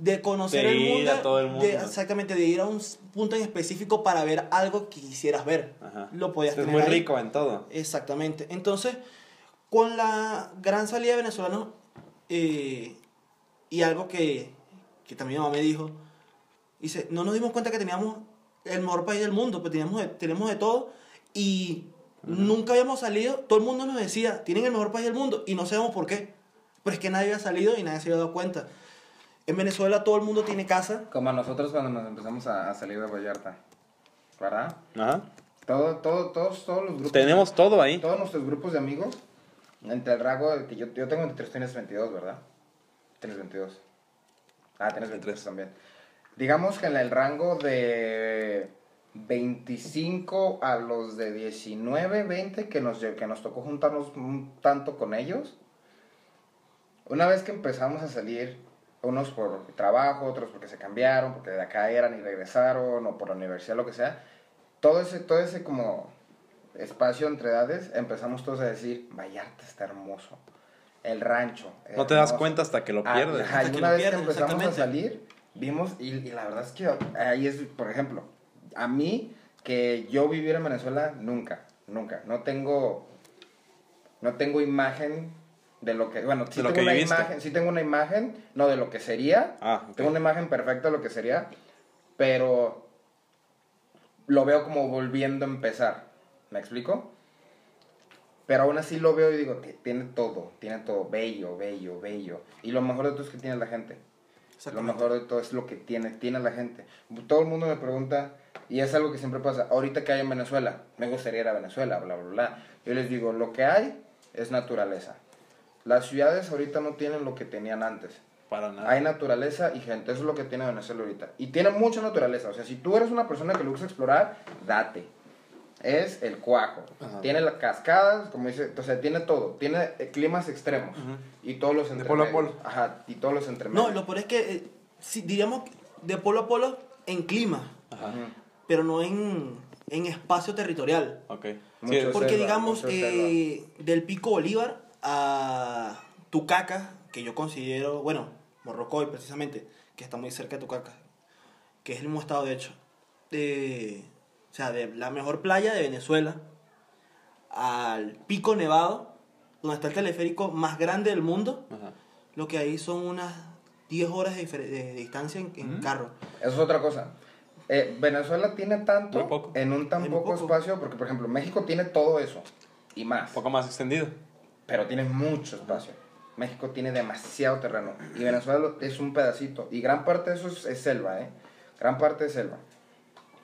de conocer De el mundo, a todo el mundo. de- exactamente, de ir a un punto en específico para ver algo que quisieras ver. Ajá. Lo podías Es muy ahí. rico en todo. Exactamente. Entonces, con la gran salida de venezolanos eh, y algo que, que también mi mamá me dijo, dice, no nos dimos cuenta que teníamos el mejor país del mundo, pues teníamos de, tenemos de todo y nunca habíamos salido, todo el mundo nos decía, tienen el mejor país del mundo y no sabemos por qué, pero es que nadie había salido y nadie se había dado cuenta. En Venezuela todo el mundo tiene casa, Como nosotros cuando nos empezamos a, a salir de Vallarta. ¿Verdad? Ajá. Todo, todo, todos, todos los grupos. Tenemos todo ahí. Todos nuestros grupos de amigos Entre el rango que yo, yo tengo 23, tienes 22, ¿verdad? Tienes 22. Ah, tienes 23 también. Digamos que en el rango de 25 a los de 19, 20, que nos, que nos tocó juntarnos un tanto con ellos. Una vez que empezamos a salir, unos por trabajo, otros porque se cambiaron, porque de acá eran y regresaron, o por la universidad, lo que sea, todo ese, todo ese como espacio entre edades, empezamos todos a decir, Vallarta está hermoso, el rancho. No te das cuenta hasta que lo ah, pierdes. una vez que empezamos a salir, vimos, y, y la verdad es que ahí es, por ejemplo, a mí, que yo viviera en Venezuela, nunca, nunca. No tengo, no tengo imagen de lo que, bueno, sí, tengo, una imagen, sí tengo una imagen, no de lo que sería, ah, tengo una imagen perfecta de lo que sería, pero lo veo como volviendo a empezar, ¿me explico? Pero aún así lo veo y digo, tiene todo, tiene todo, bello, bello, bello. Y lo mejor de todo es que tiene la gente. Lo mejor de todo es lo que tiene, tiene la gente. Todo el mundo me pregunta, y es algo que siempre pasa. Ahorita que hay en Venezuela, me gustaría ir a Venezuela, bla, bla, bla. Yo les digo, lo que hay es naturaleza. Las ciudades ahorita no tienen lo que tenían antes. Para nada. Hay naturaleza y gente, eso es lo que tiene Venezuela ahorita. Y tiene mucha naturaleza. O sea, si tú eres una persona que le gusta explorar, date. Es el cuajo. Tiene las cascadas, como dice, o sea, tiene todo. Tiene eh, climas extremos. Y todos los entre De polo a polo. Ajá, y todos los entre No, lo peor es que, eh, si, diríamos, de polo a polo en clima. Ajá pero no en, en espacio territorial. Okay. Porque digamos, eh, del Pico Bolívar a Tucaca, que yo considero, bueno, Morrocoy precisamente, que está muy cerca de Tucaca, que es el mismo estado de hecho, de, o sea, de la mejor playa de Venezuela al Pico Nevado, donde está el teleférico más grande del mundo, lo que hay son unas 10 horas de, distancia en, carro. Eso es otra cosa. Eh, Venezuela tiene tanto en un tan poco, espacio, porque por ejemplo México tiene todo eso y más. Un poco más extendido. Pero tiene mucho espacio. México tiene demasiado terreno y Venezuela es un pedacito y gran parte de eso es, selva, ¿eh? Gran parte de selva.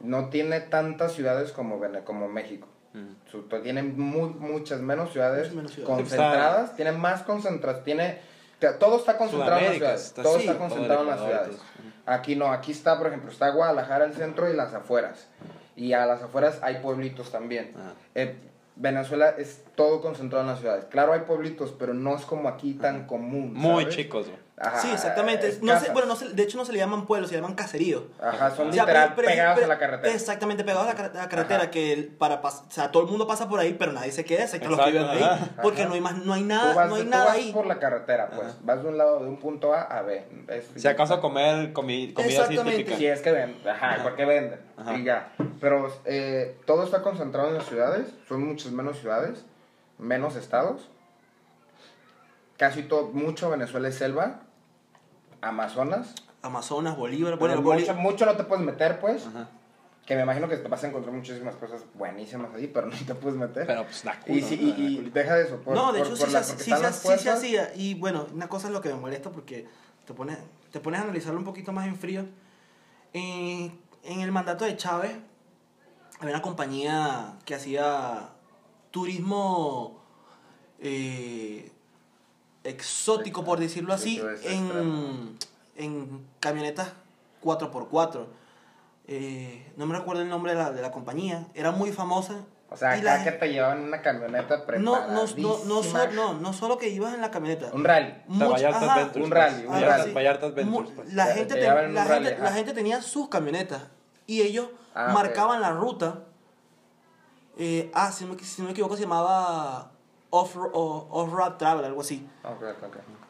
No tiene tantas ciudades como, como México. Mm. Tiene muchas menos ciudades, concentradas, tiene más concentradas, tiene todo está concentrado en las ciudades. Todo está concentrado en las ciudades. Aquí no, aquí está, por ejemplo, está Guadalajara el centro y las afueras. Y a las afueras hay pueblitos también. Ah. Eh, Venezuela es todo concentrado en las ciudades. Claro, hay pueblitos, pero no es como aquí tan común. Muy chicos, sí, exactamente. No bueno, no de hecho no se le llaman pueblos, se llaman caseríos. Ajá, son literal pegados a la carretera. Exactamente, pegados a la, carretera, que para o sea, todo el mundo pasa por ahí, pero nadie se queda, excepto los que viven ahí. Porque no hay más, no hay nada, no hay nada ahí. por la carretera, pues. Vas de un lado, de un punto A a B. si acaso a comer comi comida Exactamente. Si es que venden, ajá, porque venden. Y ya. Pero eh, todo está concentrado en las ciudades, son muchas menos ciudades, menos estados. Casi todo, mucho Venezuela es selva Amazonas. Amazonas, Bolívar. Bueno, mucho, mucho no te puedes meter, pues. Que me imagino que te vas a encontrar muchísimas cosas buenísimas ahí, pero no te puedes meter. Pero pues la Y, y, deja de eso. no, de hecho sí, sí, se hacía. Y bueno, una cosa es lo que me molesta porque te pones, te pones a analizarlo un poquito más en frío. en el mandato de Chávez había una compañía que hacía turismo eh, exótico, por decirlo así, en, en camionetas 4x4. Eh, no me recuerdo el nombre de la, de la compañía, era muy famosa. O sea, acá que te llevaban una camioneta no no, no, no, no, no, solo que ibas en la camioneta. Un rally. Much, ajá, un rally. Un rally. Pues. La, gente, la, gente, la gente tenía sus camionetas y ellos ah, marcaban la ruta. Eh, ah, si, me, si no me equivoco, se llamaba off-road travel, algo así.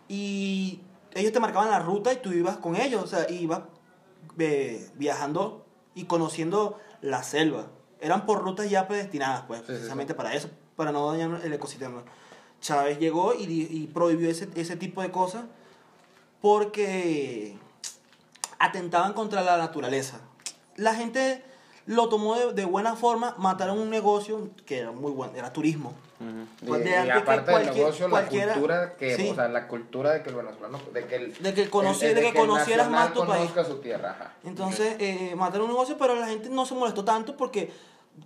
Y ellos te marcaban la ruta y tú ibas con ellos, o sea, ibas eh, viajando y conociendo la selva. Eran por rutas ya predestinadas, pues, precisamente para eso, para no dañar el ecosistema. Chávez llegó y, y prohibió ese, ese tipo de cosas porque atentaban contra la naturaleza. La gente lo tomó de, buena forma, mataron un negocio que era muy bueno, era turismo. Pues y, aparte del negocio, la cultura, que, o sea, la cultura de que el venezolano, de que el, de que, que, conocieras más tu país. su tierra. Entonces, eh, mataron un negocio, pero la gente no se molestó tanto porque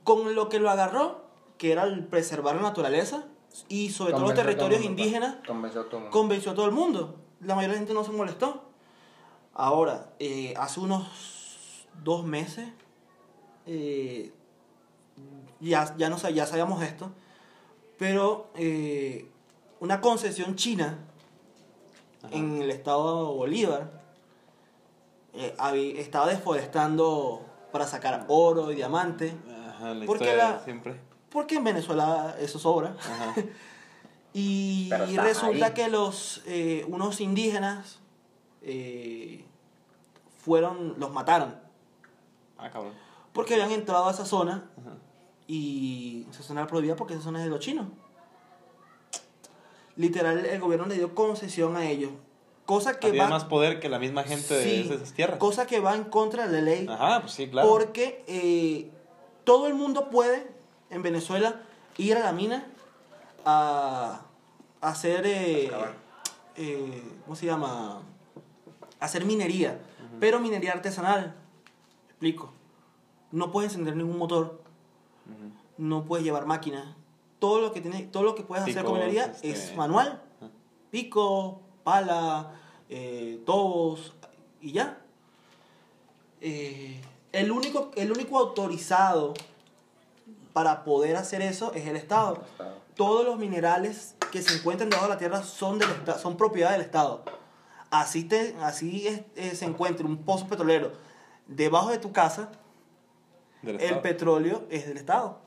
con lo que lo agarró, que era el preservar la naturaleza, y sobre todo los territorios indígenas, convenció a, todo mundo. convenció a todo el mundo. La mayoría de la gente no se molestó. Ahora, eh, hace unos dos meses, eh, ya, ya, no, ya sabíamos esto, pero eh, una concesión china en el estado de Bolívar estaba deforestando para sacar oro y diamante. porque, siempre. porque en Venezuela eso sobra. y, resulta que los unos indígenas fueron, los mataron. Ah, cabrón. Porque habían entrado a esa zona y esa zona era prohibida porque esa zona es de los chinos. Literal, el gobierno le dio concesión a ellos. Cosa que Había más poder que la misma gente de esas tierras. Cosa que va en contra de la ley. Ajá, pues sí, claro. Porque eh, todo el mundo puede, en Venezuela, ir a la mina a, hacer... Eh, eh, ¿Cómo se llama? hacer minería pero minería artesanal. explico. No puedes encender ningún motor. No puedes llevar máquinas. Todo lo que tiene, todo lo que puedes hacer con minería este, es manual. Pico, pala, eh, tobos y ya. Eh, el, único, el único autorizado para poder hacer eso es el Estado. Todos los minerales que se encuentran debajo de la tierra son, del, son propiedad del Estado así, te, así eh, se encuentre un pozo petrolero debajo de tu casa, el petróleo es del Estado.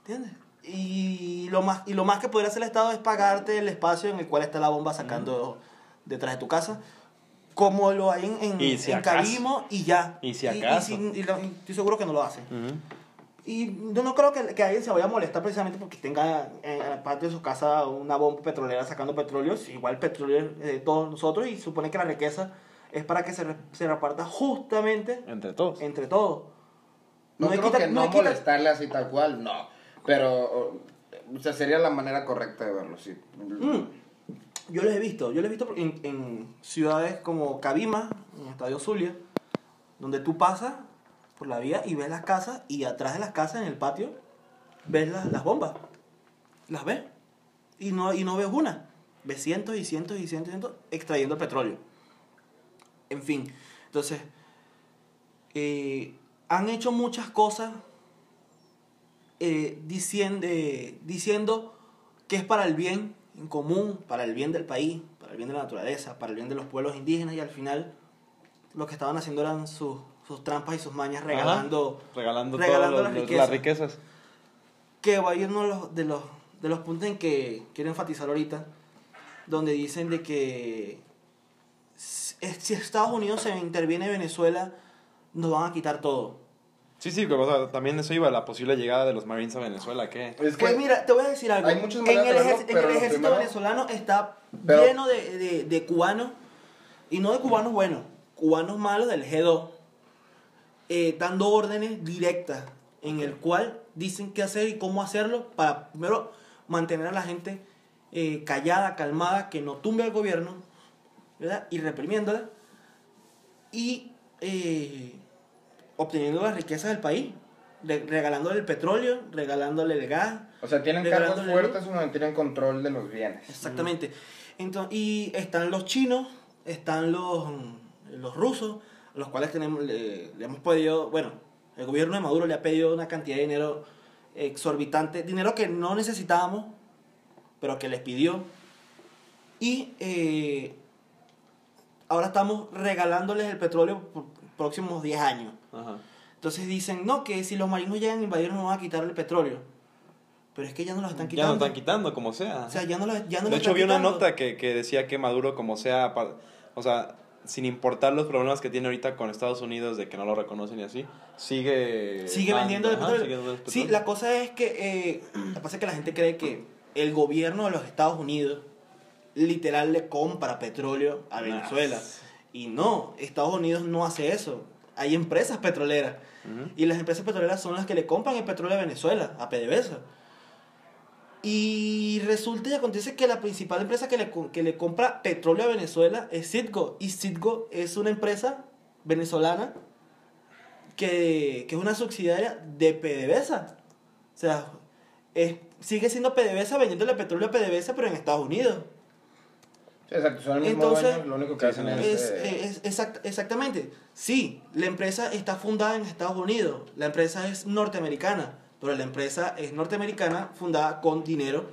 ¿Entiendes? Y lo, más, y lo más que podría hacer el Estado es pagarte el espacio en el cual está la bomba sacando detrás de tu casa. Como lo hay en, en, y Cabimo y ya. Y si acaso. Y, estoy seguro que no lo hacen. Y yo no creo que, que, alguien se vaya a molestar precisamente porque tenga en parte de su casa una bomba petrolera sacando petróleo. Igual el petróleo de todos nosotros y supone que la riqueza es para que se, se reparta justamente entre todos. Entre todos. No, creo que no, molestarle así tal cual, no. Pero, o sea, sería la manera correcta de verlo, sí. Mm. Yo lo he visto, yo lo he visto en, en ciudades como Cabima, en el Estadio Zulia, donde tú pasas por la vía y ves las casas y atrás de las casas en el patio ves las, las bombas. Las ves. Y no, y no ves una. Ves cientos y cientos y cientos y cientos extrayendo petróleo. En fin. Entonces, eh, han hecho muchas cosas eh, diciendo, diciendo que es para el bien en común, para el bien del país, para el bien de la naturaleza, para el bien de los pueblos indígenas y al final lo que estaban haciendo eran sus sus trampas y sus mañas regalando, regalando, regalando las, riquezas. las, riquezas. Que va a ir uno de los, de los, de los puntos en que quiero enfatizar ahorita, donde dicen de que si Estados Unidos se interviene en Venezuela, nos van a quitar todo. Sí, sí, también eso iba, la posible llegada de los Marines a Venezuela, ¿qué? pues mira, te voy a decir algo. Hay muchos en, el ejército, en el ejército venezolano está lleno de, de, de, cubanos, y no de cubanos buenos, cubanos malos del G2, eh, dando órdenes directas en el cual dicen qué hacer y cómo hacerlo para primero mantener a la gente eh, callada, calmada, que no tumbe al gobierno, ¿verdad? Y reprimiéndola y eh, obteniendo las riquezas del país, regalándole el petróleo, regalándole el gas. O sea, tienen cargos fuertes donde tienen control de los bienes. Exactamente. Entonces, y están los chinos, están los, los rusos, los cuales tenemos, le, hemos pedido, bueno, el gobierno de Maduro le ha pedido una cantidad de dinero exorbitante, dinero que no necesitábamos, pero que les pidió. Y eh, ahora estamos regalándoles el petróleo próximos 10 años. Entonces dicen, no, que si los marinos llegan a invadir nos van a quitar el petróleo. Pero es que ya no los están quitando. Ya no están quitando, como sea. O sea, ya no lo, ya no De hecho, vi una nota que, que decía que Maduro, como sea, o sea, sin importar los problemas que tiene ahorita con Estados Unidos de que no lo reconocen y así, sigue... Sigue vendiendo el petróleo. Sí, la cosa es que, eh, la cosa es que la gente cree que el gobierno de los Estados Unidos literal le compra petróleo a Venezuela. Y no, Estados Unidos no hace eso. Hay empresas petroleras. Y las empresas petroleras son las que le compran el petróleo a Venezuela, a PDVSA. Y resulta y acontece que la principal empresa que le, que le compra petróleo a Venezuela es Citgo. Y Citgo es una empresa venezolana que, que es una subsidiaria de PDVSA. O sea, es, sigue siendo PDVSA vendiéndole petróleo a PDVSA, pero en Estados Unidos. Sí, exacto, son el mismo Entonces, dueño, lo único que hacen es... Es, eh, es- exact- exactamente. Sí, la empresa está fundada en Estados Unidos. La empresa es norteamericana. Pero la empresa es norteamericana fundada con dinero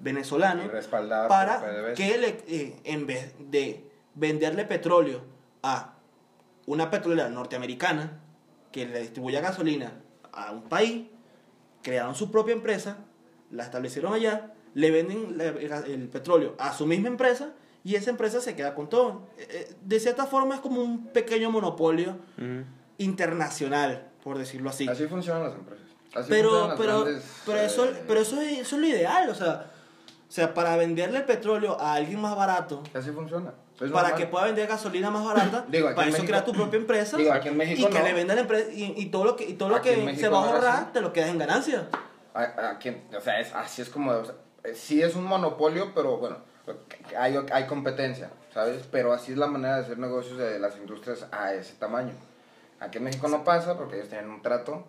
venezolano. Para que le- eh, en vez de venderle petróleo a una petrolera norteamericana que le distribuya gasolina a un país, crearon su propia empresa, la establecieron allá, le venden el petróleo a su misma empresa y esa empresa se queda con todo. Eh, eh, De cierta forma es como un pequeño monopolio internacional, por decirlo así. Así funcionan las empresas. Así pero pero grandes, pero eso eh, pero eso es, eso es lo ideal, o sea, o sea, para venderle el petróleo a alguien más barato, Así funciona. Es para normal. que pueda vender gasolina más barata, Digo, aquí para eso México- crea tu propia empresa Digo, aquí en México y que no. le venda la empresa y, y todo lo que y todo lo Aquí que se va a ahorrar te lo quedas en ganancia. A- a quien- o sea, es, así es como... O sea, sí es un monopolio, pero bueno, hay, hay competencia, ¿sabes? Pero así es la manera de hacer negocios de las industrias a ese tamaño. Aquí en México no pasa porque ellos tienen un trato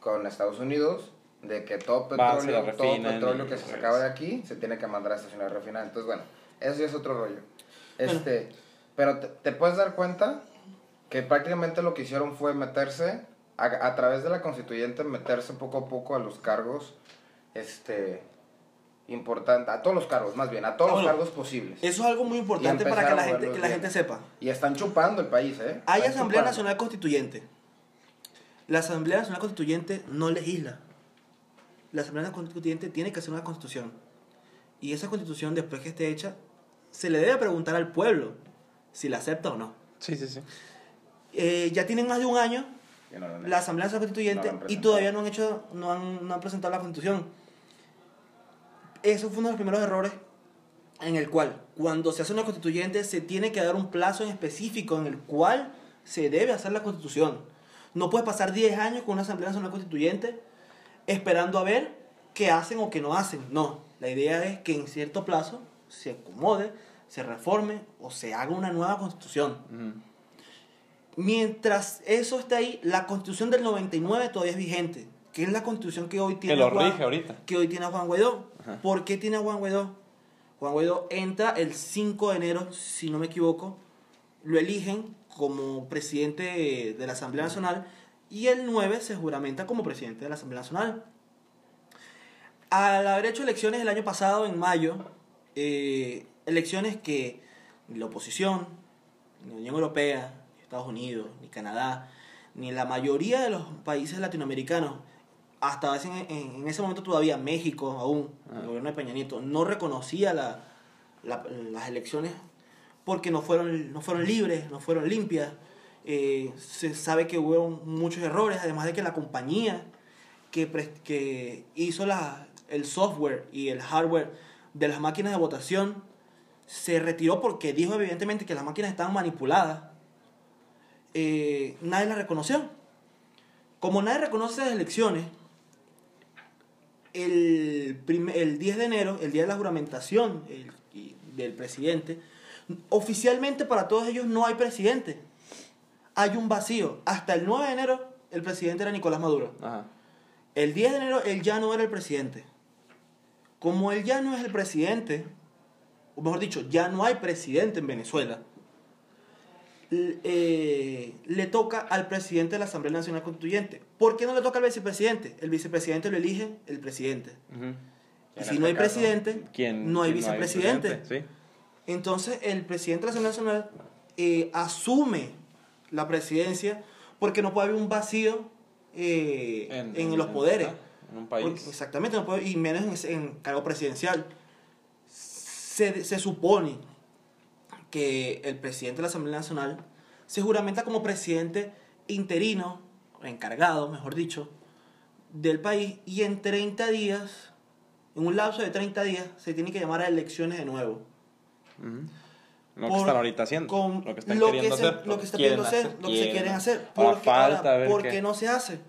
con Estados Unidos de que todo petróleo, todo petróleo que se sacaba de aquí se tiene que mandar a estaciones refinar. Entonces, bueno, eso ya es otro rollo. Este, pero te, te puedes dar cuenta que prácticamente lo que hicieron fue meterse a, a través de la constituyente meterse poco a poco a los cargos este importante a todos los cargos más bien a todos Ah, los bueno. cargos posibles Eso es algo muy importante para que la gente que la gente sepa. y están chupando el país eh Hay Están Asamblea chupando. Nacional Constituyente. La Asamblea Nacional Constituyente no legisla. La Asamblea Nacional Constituyente tiene que hacer una constitución. Y esa constitución, después que esté hecha, se le debe preguntar al pueblo si la acepta o no. Sí, sí, sí. Eh, ya tienen más de un año no la. Asamblea Nacional Constituyente No y todavía no han hecho, no han, no han presentado la constitución. Eso fue uno de los primeros errores en el cual cuando se hace una constituyente se tiene que dar un plazo en específico en el cual se debe hacer la constitución. No puede pasar 10 años con una Asamblea Nacional Constituyente esperando a ver qué hacen o qué no hacen. No, la idea es que en cierto plazo se acomode, se reforme o se haga una nueva constitución. Mientras eso esté ahí, la constitución del 99 todavía es vigente, que es la constitución que hoy tiene Que lo Juan- rige ahorita. que hoy tiene Juan Guaidó. Ajá. ¿Por qué tiene a Juan Guaidó? Juan Guaidó entra el 5 de enero, si no me equivoco, lo eligen como presidente de la Asamblea Nacional y el 9 se juramenta como presidente de la Asamblea Nacional. Al haber hecho elecciones el año pasado, en mayo, eh, elecciones que la oposición, ni la Unión Europea, ni Estados Unidos, ni Canadá, ni la mayoría de los países latinoamericanos, hasta ese- en, en ese momento todavía México aún, Ah. el gobierno de Peña Nieto, no reconocía la- la- las elecciones porque no fueron, no fueron libres, no fueron limpias. Eh, se sabe que hubo muchos errores, además de que la compañía que, hizo la, el software y el hardware de las máquinas de votación se retiró porque dijo evidentemente que las máquinas estaban manipuladas. Eh, nadie la reconoció. Como nadie reconoce las elecciones, el, prim- el 10 de enero, el día de la juramentación el- y- del presidente, oficialmente para todos ellos no hay presidente. Hay un vacío. Hasta el 9 de enero el presidente era Nicolás Maduro. Ajá. El 10 de enero él ya no era el presidente. Como él ya no es el presidente, o mejor dicho, ya no hay presidente en Venezuela, eh, le toca al presidente de la Asamblea Nacional Constituyente. ¿Por qué no le toca al vicepresidente? El vicepresidente lo elige el presidente. Y si no hay este caso, presidente, ¿Quién- no hay quién vicepresidente. presidente? Entonces el presidente de la Asamblea Nacional eh, asume la presidencia porque no puede haber un vacío eh, en, los poderes. En un país. Porque- exactamente, no puede- y menos en cargo presidencial. Se, se supone que el presidente de la Asamblea Nacional se juramenta como presidente interino, encargado, mejor dicho, del país y en 30 días, en un lapso de 30 días, se tiene que llamar a elecciones de nuevo. Ujú. Lo que están ahorita haciendo. con lo que están lo queriendo se, hacer. Lo que hacer, lo que se quieren hacer. Porque, falta ahora, ¿por qué- qué no se hace?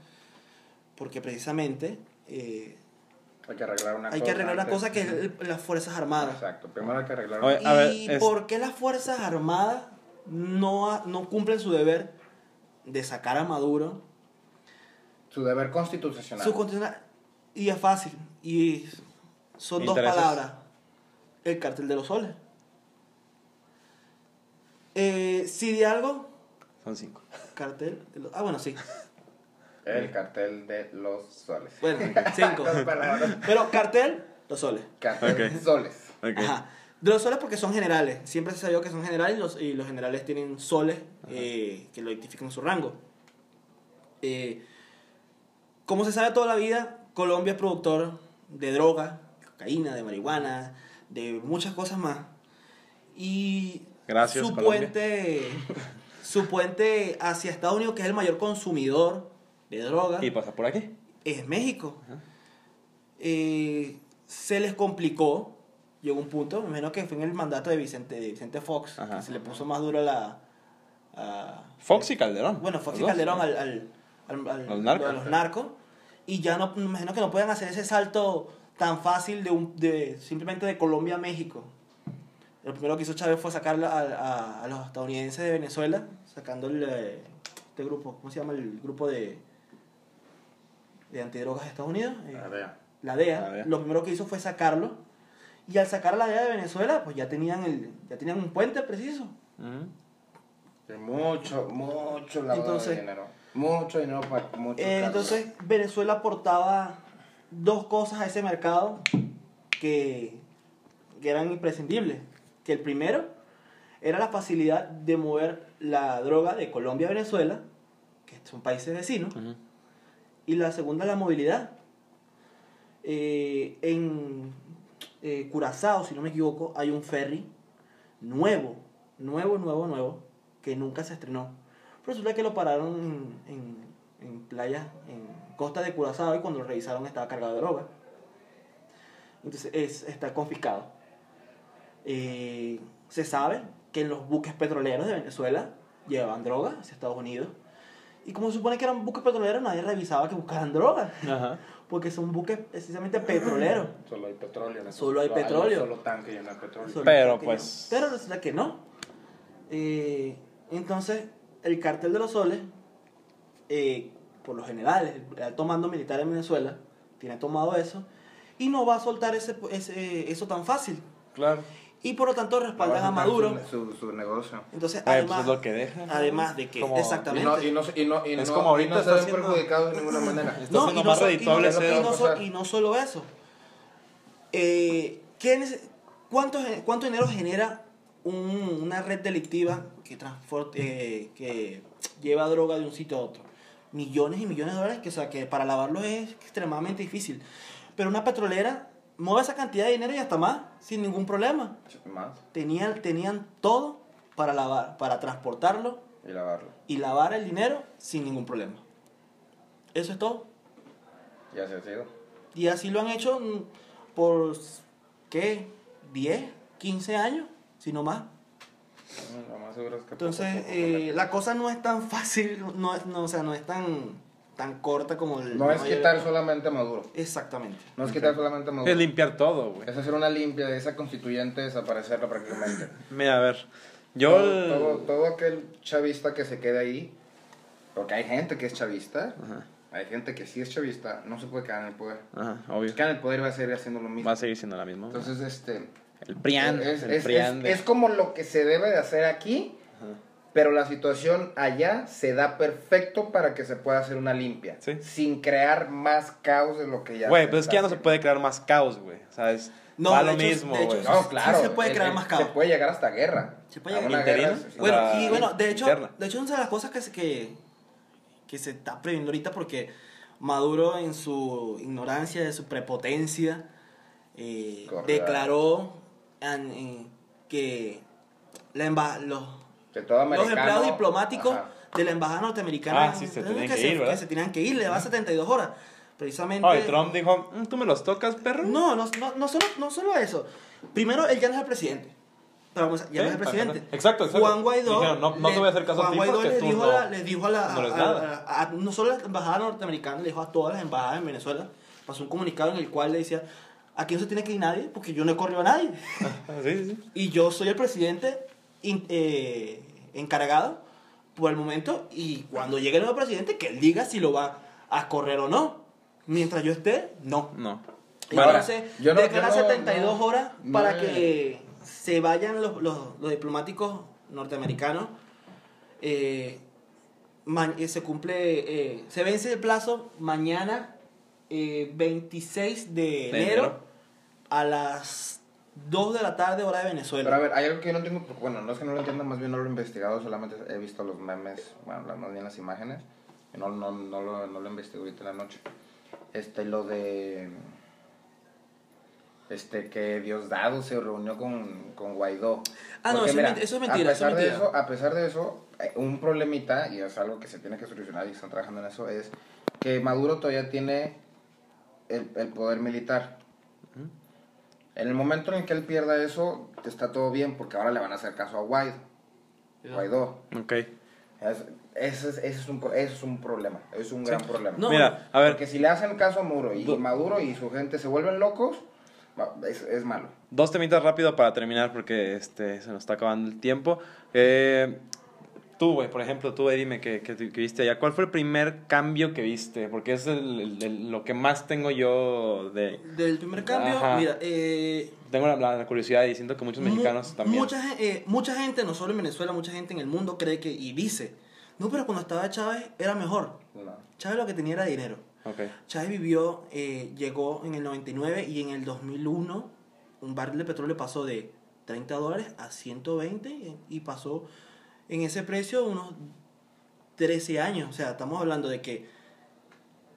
Porque precisamente eh, hay que arreglar una hay cosa que arreglar una antes. cosa que es el- las Fuerzas Armadas. exacto primero hay que arreglar Oye, una- a ver, ¿Y es- por qué las Fuerzas Armadas no, ha- no cumplen su deber de sacar a Maduro? su deber constitucional Su constitucional- Y es fácil. Y son dos palabras. El cartel de los soles. Eh, si de algo, Son cinco. cartel de los... Ah, bueno, sí. El cartel de los soles. Bueno, cinco. Pero cartel, los soles. Cartel soles. Ajá. De los soles porque son generales. Siempre se sabió que son generales y los, y los generales tienen soles eh, que lo identifican en su rango. Eh, como se sabe toda la vida, Colombia es productor de droga, de cocaína, de marihuana, de muchas cosas más. Y Gracias, su Colombia. puente, su puente hacia Estados Unidos, que es el mayor consumidor de droga, Y pasa por aquí. es México. Eh, se les complicó, llegó un punto, me imagino que fue en el mandato de Vicente, de Vicente Fox, Ajá. que se le puso más duro la... a- Fox y Calderón. bueno, Fox y dos. Calderón al, al, al- al- Los narcos. a los narcos, y ya no, me imagino que no pueden hacer ese salto tan fácil de, un, de simplemente de Colombia a México. Lo primero que hizo Chávez fue sacar a, a- a los estadounidenses de Venezuela, sacando el, eh, este grupo, ¿cómo se llama el grupo de, de antidrogas de Estados Unidos? Eh, la DEA, La DEA. lo primero que hizo fue sacarlo. Y al sacar a la DEA de Venezuela, pues ya tenían, el, ya tenían un puente preciso. De mucho, mucho lavado Entonces- de dinero. Mucho dinero para mucho Eh, entonces, Venezuela aportaba dos cosas a ese mercado que, que eran imprescindibles. Que el primero era la facilidad de mover la droga de Colombia a Venezuela, que son países vecinos. Y la segunda la movilidad. Eh, en eh, Curazao, si no me equivoco, hay un ferry nuevo, nuevo, nuevo, nuevo, que nunca se estrenó. Resulta que lo pararon en, en, en playas, en costa de Curazao, y cuando lo revisaron estaba cargado de droga. Entonces es, está confiscado. Eh, se sabe que en los buques petroleros de Venezuela llevaban droga hacia Estados Unidos. Y como se supone que eran buques petroleros, nadie revisaba que buscaran droga. Ajá. Porque son buques precisamente petroleros. Solo hay petróleo. en Solo hay petróleo. solo tanque lleno de petróleo. Solo Pero, pues- no. Pero resulta que no. Eh, entonces, el cartel de los soles, eh, por lo general, el alto mando militar en Venezuela tiene tomado eso y no va a soltar ese, ese, eso tan fácil. Claro. Y por lo tanto respaldan a Maduro. Su, su, su negocio. Entonces, Eh, pues además, es lo que deja. además de que, Como- Y exactamente. no, y no, y no, y Es no, como ahorita y no se ven perjudicados de ninguna manera. No, y no, más so- y, no, redituable y no- solo eso. Eh, ¿qué nece- cuánto, gen- ¿Cuánto dinero genera un- una red delictiva que, eh, que lleva droga de un sitio a otro? Millones y millones de dólares, que, o sea, que para lavarlo es extremadamente difícil. Pero una petrolera mueve esa cantidad de dinero y hasta más, sin ningún problema. Más. Tenían, tenían todo para lavar, para transportarlo Y lavarlo. y lavar el dinero sin ningún problema. Eso es todo. Ya se ha sido. Y así lo han hecho mm, por, ¿qué? 10, 15 años, si no más. Mm, Lo más seguro es que Entonces, eh, la cosa no es tan fácil, no, no, o sea, no es tan, tan corta como el... No es mayor- quitar solamente a Maduro. Exactamente. No es quitar solamente a Es Maduro. limpiar todo, güey. Es hacer una limpia de esa constituyente, desaparecerla prácticamente. Mira, a ver. Yo. todo, el- todo, todo aquel chavista que se quede ahí, porque hay gente que es chavista, Ajá. hay gente que sí es chavista, no se puede quedar en el poder. Ajá, obvio. Si queda en el poder va a seguir haciendo lo mismo. Va a seguir siendo la misma. Entonces, este... el Prian. es, el es- Prian es- de- es como lo que se debe de hacer aquí, Ajá. Pero la situación allá se da perfecto para que se pueda hacer una limpia. Sí. Sin crear más caos de lo que ya Güey, pero es que ya no se puede crear más caos, güey. O sea, es. No, va lo hecho- mismo, de hecho, güey. sí. No, claro. se puede crear el- más caos. Se puede llegar hasta guerra. Se puede A llegar- una guerra Bueno, La- y bueno, de hecho, interna. de hecho, una de las cosas que se, que, que se está previendo ahorita porque Maduro en su ignorancia, de su prepotencia, eh, declaró en- que la los, que todo los empleados diplomáticos Ajá. de la embajada norteamericana Ah, sí, se tenían que se, ir, ¿verdad? que se tenían que ir, le va 72 horas. Precisamente. Ay, Trump dijo, "Mm, ¿tú me los tocas, perro? No, no, no, no, solo, no solo eso. Primero, él ya no es el presidente. Pero vamos, a- ya no Sí, es el presidente. exacto, exacto. Juan Guaidó. Dijeron, no- no te voy a hacer caso a Juan ti Guaidó porque le tú dijo, no- a la, le dijo a la. no a- a- a- no solo a la embajada norteamericana, le dijo a todas las embajadas en Venezuela. Pasó un comunicado en el cual le decía: aquí no se tiene que ir nadie porque yo no he corrido a nadie. Ah, sí, sí. y yo soy el presidente in- eh, encargado por el momento. Y cuando llegue el nuevo presidente, que él diga si lo va a correr o no. Mientras yo esté, no. No. Y ahora se yo no, 72 horas para que se vayan los, los, los diplomáticos norteamericanos. Eh, eh se cumple, eh, se vence el plazo mañana, eh, 26 de, enero, a las 2 de la tarde, hora de Venezuela. Pero a ver, hay algo que yo no entiendo, bueno, no es que no lo entienda, más bien no lo he investigado, solamente he visto los memes, bueno, más bien las imágenes, no, no, no, lo, no lo investigo ahorita en la noche. Este, lo de este que Diosdado se reunió con, con Guaidó. Ah, no, eso, es mentira. A pesar, De eso, a pesar de eso, eh, un problemita, y es algo que se tiene que solucionar y están trabajando en eso, es que Maduro todavía tiene el, el poder militar. En el momento en que él pierda eso, está todo bien, porque ahora le van a hacer caso a Guaidó. Guaidó. Ok. ese, es, es un, es un problema, es un gran problema. Mira, a ver. Porque si le hacen caso a Maduro y Maduro y su gente se vuelven locos, es, es, malo. Dos temitas rápido para terminar porque este, se nos está acabando el tiempo. Eh, tú, güey, por ejemplo, tú, dime que, que, viste allá. ¿Cuál fue el primer cambio que viste? Porque es el, lo que más tengo yo de... Del primer cambio, mira... Eh, tengo la, curiosidad y siento que muchos mexicanos también... Mucha, eh, mucha gente, no solo en Venezuela, mucha gente en el mundo cree que, y dice, no, pero cuando estaba Chávez era mejor. Chávez lo que tenía era dinero. Okay. Chávez vivió, eh, llegó en el 99 y en el 2001 un barril de petróleo pasó de 30 dólares a 120 y pasó en ese precio unos 13 años. O sea, estamos hablando de que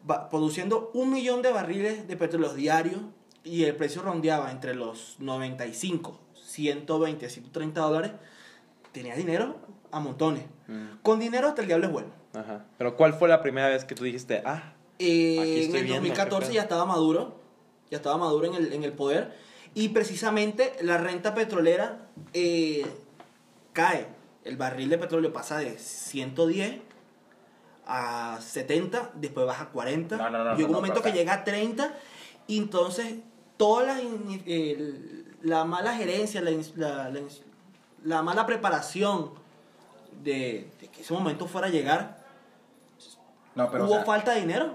va produciendo un millón de barriles de petróleo diarios y el precio rondeaba entre los 95, 120, 130 dólares. Tenía dinero a montones. Mm. Con dinero hasta el diablo es bueno. Ajá. Pero ¿cuál fue la primera vez que tú dijiste, ah, eh, en el 2014 ya estaba Maduro, ya estaba Maduro en el, en el poder, y precisamente la renta petrolera eh, cae. El barril de petróleo pasa de 110 a 70, después baja a 40. y un momento que llega a 30, y entonces toda la, la mala gerencia, la, la, mala preparación de, de, que ese momento fuera a llegar, Hubo falta de dinero.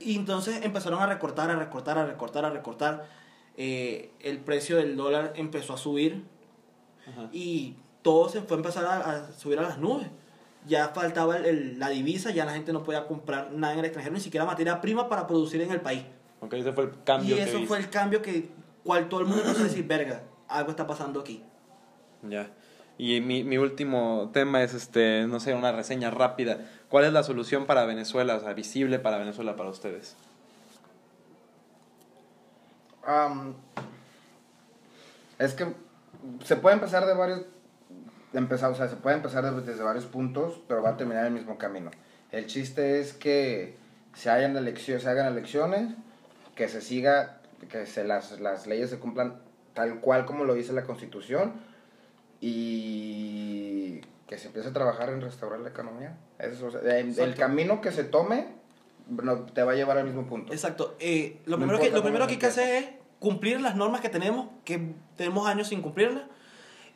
y entonces empezaron a recortar, a recortar, a recortar, a recortar. Eh, el precio del dólar empezó a subir. Y todo se fue a empezar a, subir a las nubes. Ya faltaba la divisa, ya la gente no podía comprar nada en el extranjero, ni siquiera materia prima para producir en el país. Ok, ese fue el cambio. Y eso fue el cambio que cual todo el mundo empezó a decir, verga, algo está pasando aquí. Ya. Y mi, mi último tema es, este, no sé, una reseña rápida. ¿Cuál es la solución para Venezuela, o sea, visible para Venezuela para ustedes? es que se puede empezar de varios empezar, o sea, se puede empezar desde varios puntos, pero va a terminar el mismo camino. El chiste es que se hagan elecciones, se hagan elecciones, que se siga, que se las, las leyes se cumplan tal cual como lo dice la Constitución y que se empiece a trabajar en restaurar la economía. Eso, el, camino que se tome te va a llevar al mismo punto. Exacto. Eh, lo, primero que, lo primero que hay que hacer es cumplir las normas que tenemos, que tenemos años sin cumplirlas.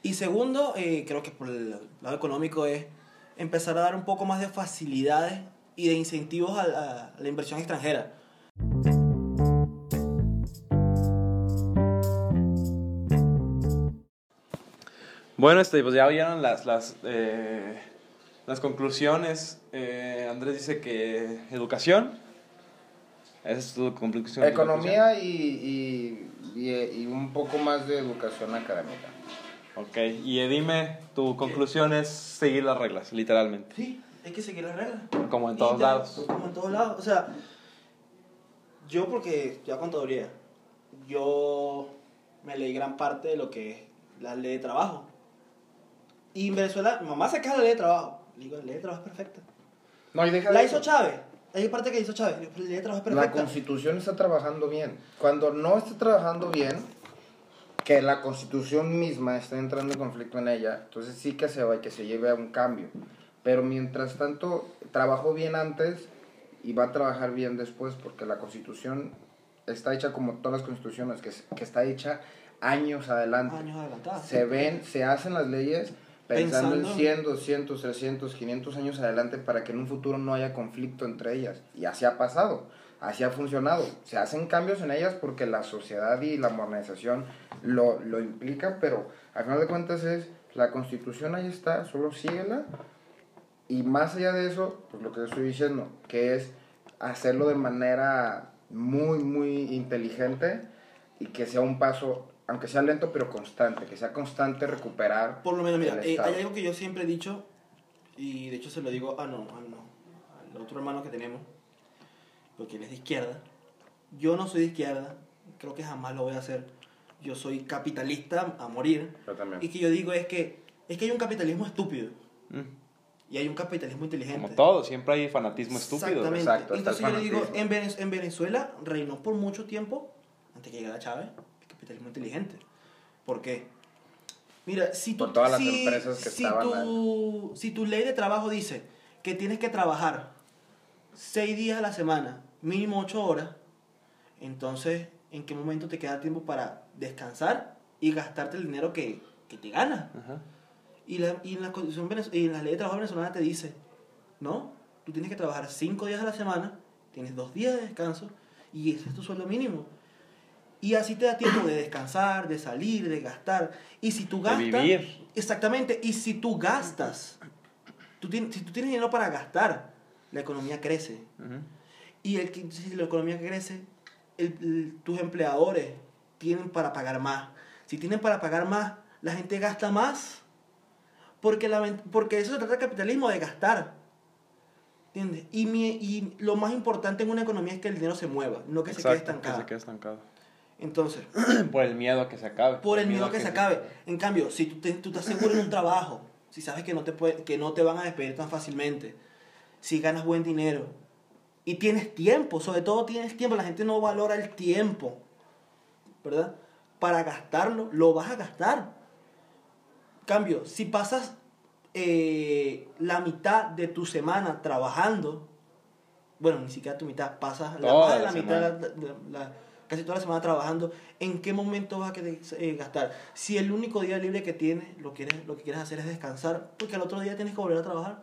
Y segundo, eh, creo que por el lado económico es empezar a dar un poco más de facilidades y de incentivos a la inversión extranjera. Bueno, este, pues ya oyeron las, las, eh, las conclusiones. Eh, Andrés dice que educación. Esa es tu conclusión. Economía y, y, y, un poco más de educación académica. Ok, y dime, tu conclusión es seguir las reglas, literalmente. Sí, hay que seguir las reglas. Como en todos lados. Como en todos lados. O sea, yo porque ya contaduría, yo me leí gran parte de lo que es la ley de trabajo. Y en Venezuela, mi mamá de la ley de trabajo. Le digo, la ley de trabajo es perfecta. No, y deja la hizo Chávez. Hay parte que hizo Chávez. La ley de trabajo es perfecta. La constitución está trabajando bien. Cuando no está trabajando bien, que la constitución misma está entrando en conflicto en ella, entonces sí que se va que se lleve a un cambio. Pero mientras tanto, trabajó bien antes y va a trabajar bien después, porque la constitución está hecha como todas las constituciones, que, que está hecha años adelante. Años adelantadas. Se ven, se hacen las leyes pensando, en 100, 200, 300, 500 años adelante para que en un futuro no haya conflicto entre ellas. Y así ha pasado, así ha funcionado. Se hacen cambios en ellas porque la sociedad y la modernización lo, lo implican, pero al final de cuentas es la constitución ahí está, solo síguela. Y más allá de eso, pues lo que estoy diciendo, que es hacerlo de manera muy, muy inteligente y que sea un paso aunque sea lento pero constante, que sea constante recuperar. Por lo menos, mira, eh, hay algo que yo siempre he dicho, y de hecho se lo digo a no, a no, al otro hermano que tenemos, porque él es de izquierda. Yo no soy de izquierda, creo que jamás lo voy a hacer. Yo soy capitalista a morir. Yo también. Y que yo digo es que, es que hay un capitalismo estúpido. Mm. Y hay un capitalismo inteligente. Como todo, siempre hay fanatismo estúpido. Exactamente. Exacto, Entonces yo le digo, en, Venez- en Venezuela reinó por mucho tiempo, antes que llegara Chávez, el capitalismo inteligente. ¿Por qué? Mira, si tú, Por todas las si, empresas que si estaban tu, si tu ley de trabajo dice que tienes que trabajar seis días a la semana, mínimo ocho horas, entonces, ¿en qué momento te queda tiempo para descansar y gastarte el dinero que, que te ganas? Ajá. Y, la, y, en la venez- y en la ley de trabajo venezolana te dice, no, tú tienes que trabajar cinco días a la semana, tienes dos días de descanso y ese es tu sueldo mínimo. Y así te da tiempo de descansar, de salir, de gastar. Y si tú gastas... vivir. Exactamente. Y si tú gastas, tú tienes, si tú tienes dinero para gastar, la economía crece. Ujú. Y el, que- si la economía crece, el- el- tus empleadores tienen para pagar más. Si tienen para pagar más, la gente gasta más. Porque, la, porque eso se trata del capitalismo, de gastar. ¿Entiendes? Y, mi- y lo más importante en una economía es que el dinero se mueva, no que se quede estancado. Que se quede estancado. Entonces, Por el miedo a que se acabe. por el miedo a que se acabe. En cambio, si tú, te, tú estás seguro en un trabajo, si sabes que no, te puede- que no te van a despedir tan fácilmente, si ganas buen dinero y tienes tiempo, sobre todo tienes tiempo, la gente no valora el tiempo, ¿verdad? Para gastarlo, lo vas a gastar. Cambio, si pasas eh, la mitad de tu semana trabajando, bueno, ni siquiera tu mitad, pasas la, más de la la mitad, la- la- la- casi toda la semana trabajando, ¿en qué momento vas a querer, eh, gastar? Si el único día libre que tienes, lo, quieres, lo que quieres hacer es descansar, porque al otro día tienes que volver a trabajar.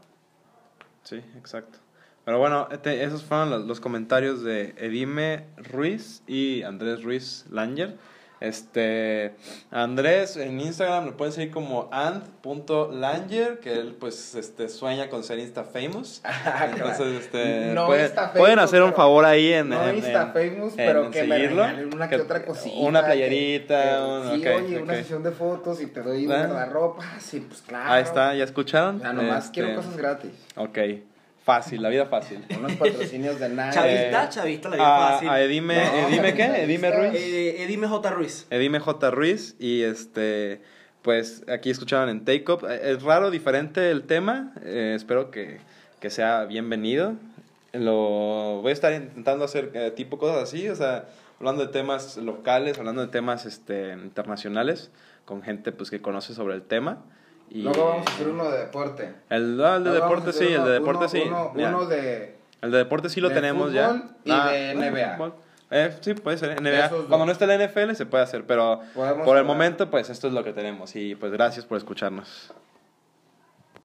Sí, exacto. Pero bueno, este- esos fueron los, los comentarios de Edime Ruiz y Andrés Ruiz Langer. Este, Andrés en Instagram lo pueden seguir como and.langer, que él pues este, sueña con ser Insta famous. Entonces, este, No pueden, Insta pueden famous, hacer un favor ahí en, no en- Insta famous, en- pero en que me seguirlo. regalen una que, otra cosita. Una que- playerita, que- un- sí, ok, oye, una ok. sesión de fotos y te doy ¿Eh? una ropa, sí, pues claro. Ahí está, ¿ya escucharon? Sea, nomás Este, quiero cosas gratis. Ok, fácil, la vida fácil. Unos patrocinios de nada. Chavista, chavista, la vida a, fácil. a Edime, No, Edime qué? chavista. Edime Ruiz. Eh, Edime J. Ruiz. Edime J. Ruiz y este pues aquí escuchaban en Take Up. Eh, Es raro, diferente el tema. eh, espero que, que sea bienvenido. Lo voy a estar intentando hacer eh, tipo cosas así, o sea, hablando de temas locales, hablando de temas este internacionales con gente pues que conoce sobre el tema. Y Luego vamos a hacer uno de deporte. el, ah, el de deporte sí, el uno- de deporte uno- sí. Uno, uno de. El de deporte sí lo de tenemos ya. fútbol y de bueno, NBA. Eh, sí, puede ser De NBA. Cuando no esté la NFL se puede hacer, pero Podemos por el momento pues esto es lo que tenemos y pues gracias por escucharnos.